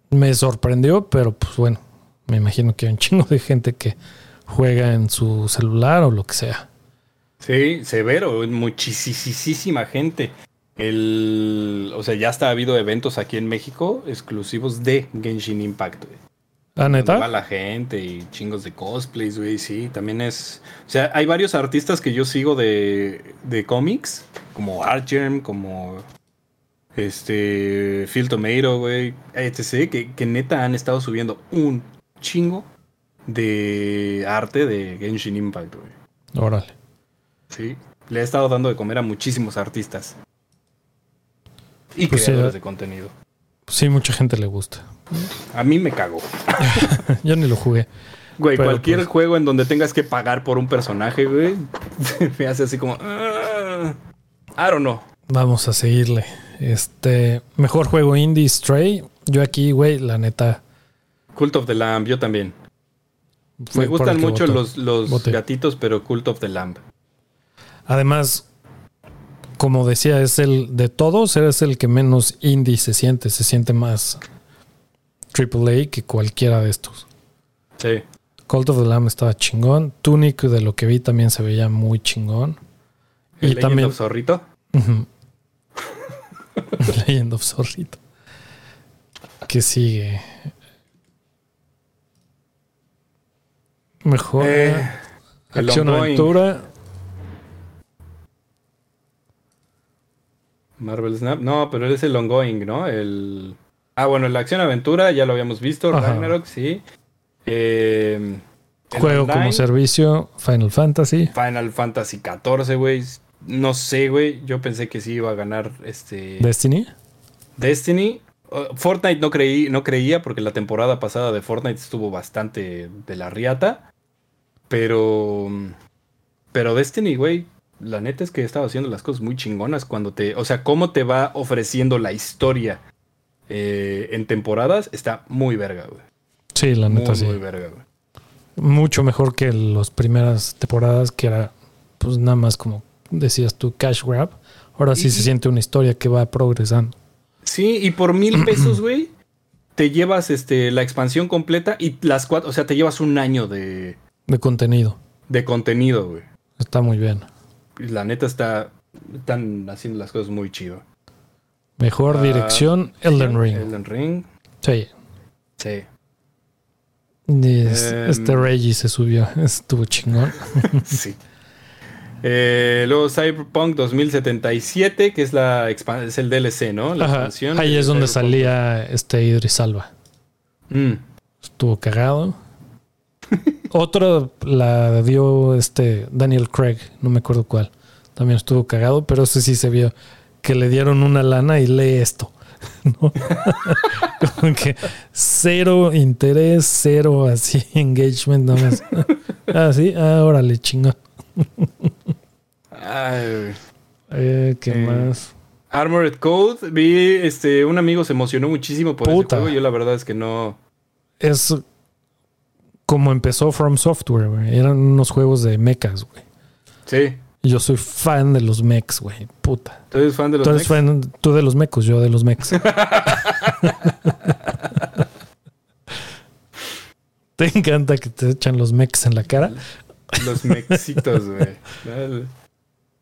me sorprendió, pero pues bueno, me imagino que hay un chingo de gente que juega en su celular o lo que sea. Sí, severo, muchísima gente. El, o sea, ya hasta ha habido eventos aquí en México exclusivos de Genshin Impact, güey. ¿Ah, Donde va neta? la gente y chingos de cosplays, güey, sí, también es... O sea, hay varios artistas que yo sigo de, de cómics, como Artgerm, como este Phil Tomato, güey, etc., que, que neta han estado subiendo un chingo de arte de Genshin Impact, güey. Órale. Sí, le he estado dando de comer a muchísimos artistas. Y Pues creadores de contenido. Sí, mucha gente le gusta. A mí me cago. Yo ni lo jugué. Güey, Pero, cualquier pues- juego en donde tengas que pagar por un personaje, güey, me hace así como... "Ah, I don't know. Vamos a seguirle. Este, mejor juego indie Stray. Yo aquí, güey, la neta. Cult of the Lamb, yo también. fue me gustan mucho los, los gatitos, pero Cult of the Lamb. Además, como decía, es el de todos, es el que menos indie se siente. Se siente más AAA que cualquiera de estos. Sí. Cult of the Lamb estaba chingón. Tunic, de lo que vi, también se veía muy chingón. El Y Legend también. of Zorrito. Legend of Zorrito. ¿Qué sigue? Mejor Eh, el acción aventura. Marvel Snap. No, pero es el ongoing, ¿no? El. Ah, bueno, la acción aventura ya lo habíamos visto. Ajá. Ragnarok, sí. Eh, el Juego como servicio. Final Fantasy. Final Fantasy XIV, güey. No sé, güey. Yo pensé que sí iba a ganar este Destiny. Destiny. Uh, Fortnite no creí, no creía porque la temporada pasada de Fortnite estuvo bastante de la riata. Pero. Pero Destiny, güey. La neta es que estaba haciendo las cosas muy chingonas cuando te. O sea, cómo te va ofreciendo la historia eh, en temporadas está muy verga, güey. Sí, la Muy, neta sí. muy verga, güey. Mucho mejor que las primeras temporadas que era, pues nada más como decías tú, cash grab. Ahora sí Y- se siente una historia que va progresando. Sí, y por mil pesos, güey, te llevas este, la expansión completa y las cuatro. O sea, te llevas un año de, De contenido. de contenido, güey. Está muy bien. La neta está. Están haciendo las cosas muy chido. Mejor Ah, dirección, Elden Ring. Elden Ring. Sí. Sí. Em. este Reggie se subió. Estuvo chingón. sí. Eh, luego Cyberpunk 2077, que es la es el DLC, ¿no? La Ajá. expansión Ahí es donde Cyberpunk. salía este Idris Alba. Mm. Estuvo cagado. Otro la dio este Daniel Craig, no me acuerdo cuál. También estuvo cagado, pero ese sí se vio que le dieron una lana y lee esto. ¿no? Como que cero interés, cero así engagement, nada más. Ah, sí, ah, órale, chingo. Ay, Eh, ¿Qué Eh, más? Armored Code, vi, este, un amigo se emocionó muchísimo por Puta. ese juego. Yo la verdad es que no. Es como empezó From Software, güey. Eran unos juegos de mechas, güey. Sí. Y yo soy fan de los mechs, güey. Puta. ¿Tú eres fan de los Tú eres mechs? fan, tú de los mecos, yo de los mechs. ¿Te encanta que te echan los mechs en la cara? Los mexitos, güey.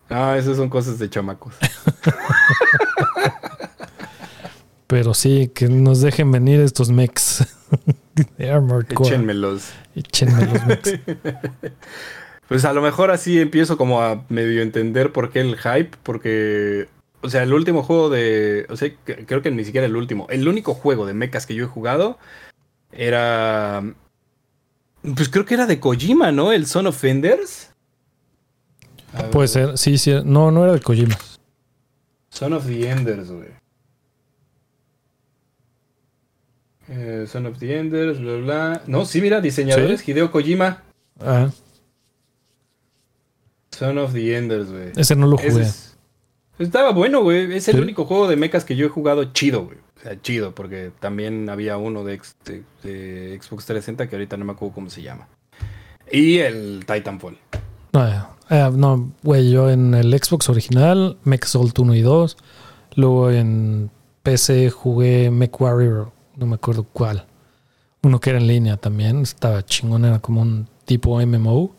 Ah, esas son cosas de chamacos. Pero sí, que nos dejen venir estos mechs de Armored Core. Échenmelos. Échenme los mechs. Pues a lo mejor así empiezo como a medio entender por qué el hype, porque, o sea, el último juego de, o sea, creo que ni siquiera el último, el único juego de mechas que yo he jugado era, pues creo que era de Kojima, ¿no? El Son of Enders. A ver, Puede ser, sí, sí. No, no era de Kojima. Son of the Enders, güey. Eh, Son of the Enders, bla, bla. No, sí, mira, diseñadores, Hideo Kojima. Ah, Son of the Enders, güey. ese no lo jugué. es- Estaba bueno, güey. Es el Sí. único juego de mechas que yo he jugado chido, güey. O sea, chido, porque también había uno de, de- de Xbox 360 que ahorita no me acuerdo cómo se llama. Y el Titanfall. No, eh, no, güey, yo en el Xbox original, MechSalt 1 y 2. Luego en PC jugué MechWarrior, no me acuerdo cuál. Uno que era en línea también, estaba chingón, era como un tipo MMO.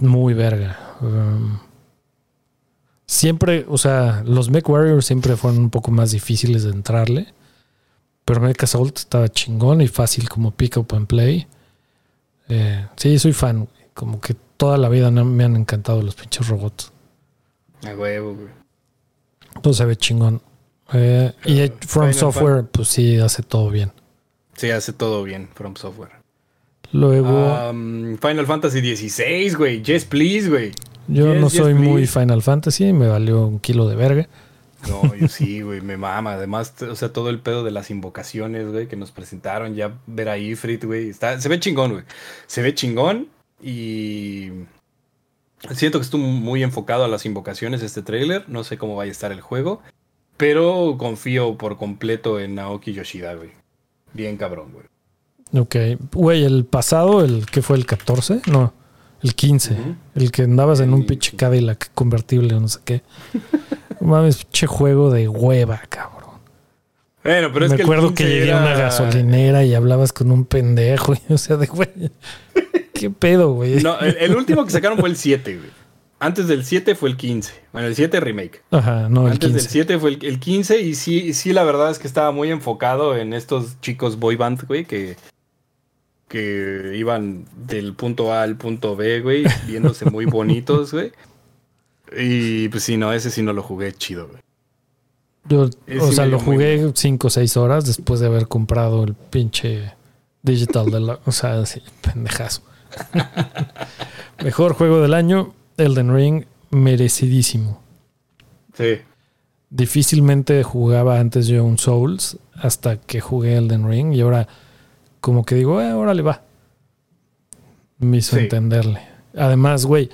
Muy verga. Um, siempre, o sea, los MechWarriors siempre fueron un poco más difíciles de entrarle. Pero MechAssault estaba chingón y fácil como pick up and play. Eh, sí, soy fan. Como que toda la vida me han encantado los pinches robots. A huevo, güey. Todo se ve chingón. Eh, y From Final Software, pues sí, hace todo bien. Sí, hace todo bien, From Software. Luego, Um, Final Fantasy XVI, güey. Yes, please, güey. yo yes, no yes, soy muy. Final Fantasy, me valió un kilo de verga. No, yo sí, güey, me mama. Además, o sea, todo el pedo de las invocaciones, güey, que nos presentaron, ya ver a Ifrit, güey. Está, se ve chingón, güey. Se ve chingón y siento que estuvo muy enfocado a las invocaciones este tráiler. No sé cómo vaya a estar el juego, pero confío por completo en Naoki Yoshida, güey. Bien cabrón, güey. Ok. Güey, el pasado, el que fue el 14, no, el 15. Ujú. El que andabas en un pinche Cadillac convertible o no sé qué. Mames, pinche juego de hueva, cabrón. Bueno, pero es me que el acuerdo que 15 llegué a una era- gasolinera y hablabas con un pendejo. y, O sea, de güey. ¿Qué pedo, güey? No, el, el último que sacaron fue el 7, güey. Antes del 7 fue el 15. Bueno, el 7 remake. Ajá, no, el Antes del 15. 7 fue el, el 15 y sí, sí, la verdad es que estaba muy enfocado en estos chicos boy band, güey, que, que iban del punto A al punto B, güey, viéndose muy bonitos, güey. Y pues sí, no, ese sí no lo jugué chido, güey. Yo, Ese o sea, lo jugué 5 o 6 horas después de haber comprado el pinche digital de la. O sea, sí, pendejazo. Mejor juego del año, Elden Ring, merecidísimo. Sí. Difícilmente jugaba antes yo un Souls hasta que jugué Elden Ring y ahora, como que digo, eh, órale va. Me hizo Sí. entenderle. Además, güey,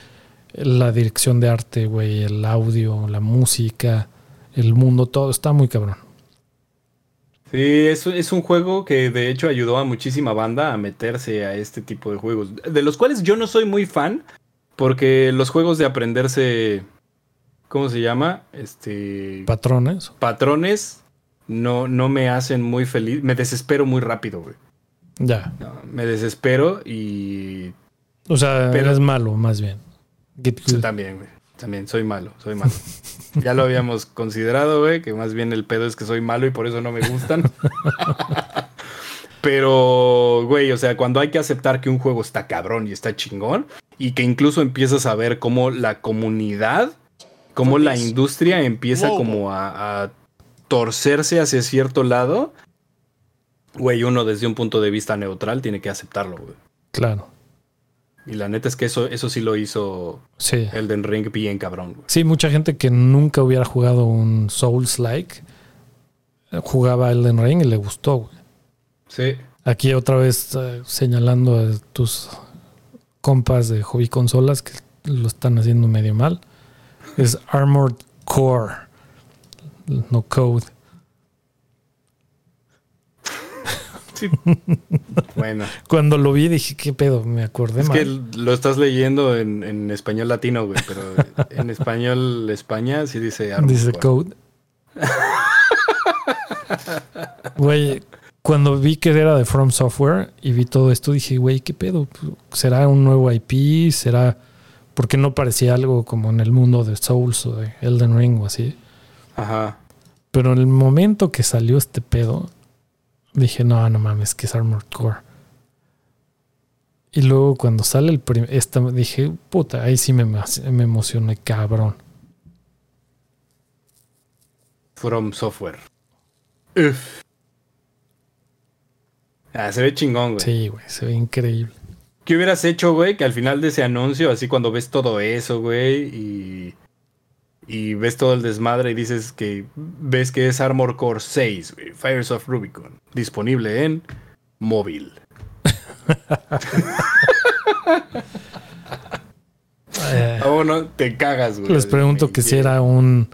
la dirección de arte, güey, el audio, la música, el mundo, todo está muy cabrón. Sí, es, es un juego que de hecho ayudó a muchísima banda a meterse a este tipo de juegos, de los cuales yo no soy muy fan, porque los juegos de aprenderse, ¿cómo se llama? Este... Patrones. patrones no, no me hacen muy feliz. Me desespero muy rápido, güey. Ya. No, me desespero y O sea, Pero- eres malo, más bien. Good. también, güey. También soy malo, soy malo. ya lo habíamos considerado, güey, que más bien el pedo es que soy malo y por eso no me gustan. Pero, güey, o sea, cuando hay que aceptar que un juego está cabrón y está chingón, y que incluso empiezas a ver cómo la comunidad, cómo la industria empieza como a, a torcerse hacia cierto lado, güey, uno desde un punto de vista neutral tiene que aceptarlo, güey. Claro. Y la neta es que eso, eso sí lo hizo Sí. Elden Ring bien cabrón, güey. Sí, mucha gente que nunca hubiera jugado un Souls-like eh, jugaba Elden Ring y le gustó, güey. Sí. Aquí otra vez eh, señalando a tus compas de hobby consolas que lo están haciendo medio mal. Es Armored Core, no Code. Sí. bueno, Cuando lo vi dije, ¿qué pedo? Me acordé es mal. que lo estás leyendo en, en español latino, güey, pero en español España sí dice Armored Dice Core. Code. Güey, cuando vi que era de From Software y vi todo esto, dije, güey, ¿qué pedo? ¿Será un nuevo IP? ¿Será Porque no parecía algo como en el mundo de Souls o de Elden Ring o así. Ajá. Pero en el momento que salió este pedo, dije, no, no mames, que es Armored Core. Y luego cuando sale el primer, esta dije, puta, ahí sí me, me emocioné, cabrón. From Software. Uf. Ah, se ve chingón, güey. Sí, güey, se ve increíble. ¿Qué hubieras hecho, güey? Que al final de ese anuncio, así cuando ves todo eso, güey, y, y ves todo el desmadre y dices que ves que es Armor Core 6, güey, Fires of Rubicon, disponible en móvil. Eh, oh, no, te cagas, güey. les pregunto que si era un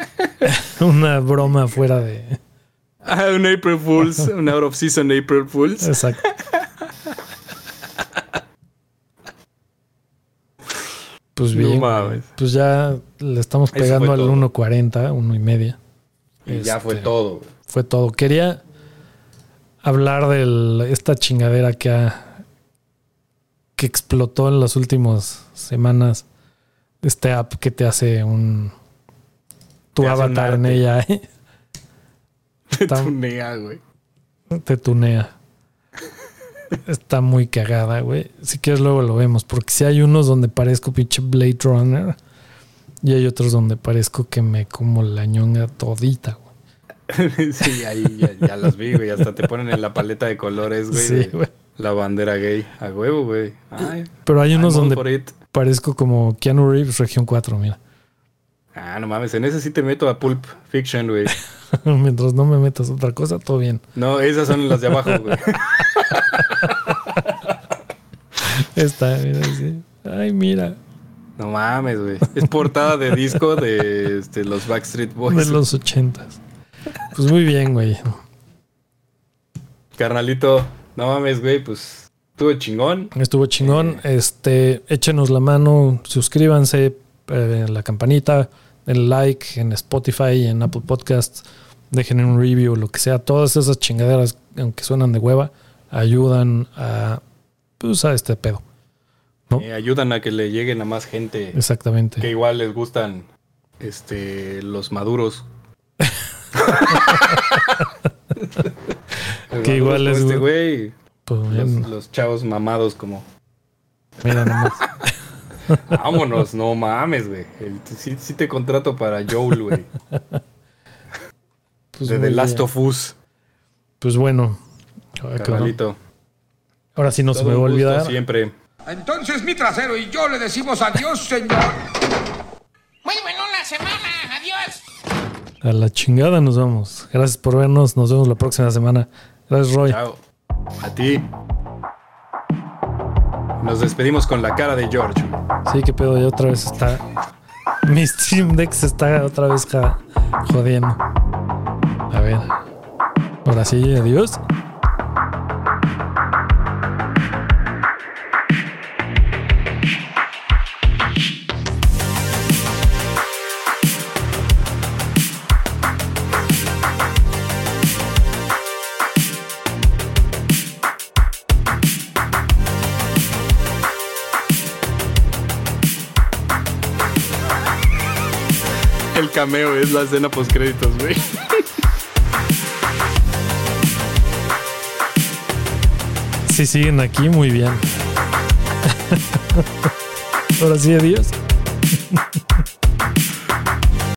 una broma fuera de Ah, un April Fools, un out of season April Fools. exacto. Pues No bien, mames. pues ya le estamos pegando al todo. 1.40, uno y media. Y ya fue Este, todo, güey. Fue todo. Quería hablar de esta chingadera que ha que explotó en las últimas semanas. Este app que te hace un tu Te avatar en ella ¿eh? Está- Tunea, güey. te tunea. Está muy cagada, güey. Si quieres luego lo vemos, porque si hay unos donde parezco pinche Blade Runner y hay otros donde parezco que me como la ñonga todita, güey. sí, ahí ya, ya las vi, güey. Hasta te ponen en la paleta de colores, güey. Sí, güey. La bandera gay. A huevo, güey. Ay, Pero hay unos donde parezco como Keanu Reeves, región 4, mira. Ah, no mames. En ese sí te meto a Pulp Fiction, güey. Mientras no me metas otra cosa, todo bien. No, esas son las de abajo, güey. Está, mira, sí. Ay, mira. No mames, güey. Es portada de disco de este, los Backstreet Boys. De los ochentas. Pues muy bien, güey. Carnalito, no mames, güey. Pues estuvo chingón. Estuvo chingón. Este, échenos la mano, suscríbanse, eh, la campanita, el like en Spotify, en Apple Podcasts, dejen un review, lo que sea. Todas esas chingaderas, aunque suenan de hueva, ayudan a, pues, a este pedo. ¿No? Eh, ayudan a que le lleguen a más gente Exactamente. que igual les gustan este los maduros. Que igual les este. Pues, Los, los chavos mamados como mira nomás. vámonos, no mames, güey. Sí, sí te contrato para Joel, güey. Pues, de The Last bien. of Us, Pues bueno. Carnalito. Ahora sí no se me va a olvidar. siempre. Entonces mi trasero y yo le decimos adiós, señor. Muy buena la semana. Adiós. A la chingada nos vamos. Gracias por vernos. Nos vemos la próxima semana. Gracias, Roy. Chao. A ti. Nos despedimos con la cara de George. Sí, que pedo, ya otra vez está. Mi Stream Deck está otra vez jodiendo. A ver. Ahora sí, adiós. Cameo es la escena post créditos, güey. Si siguen aquí, muy bien. Ahora sí, adiós.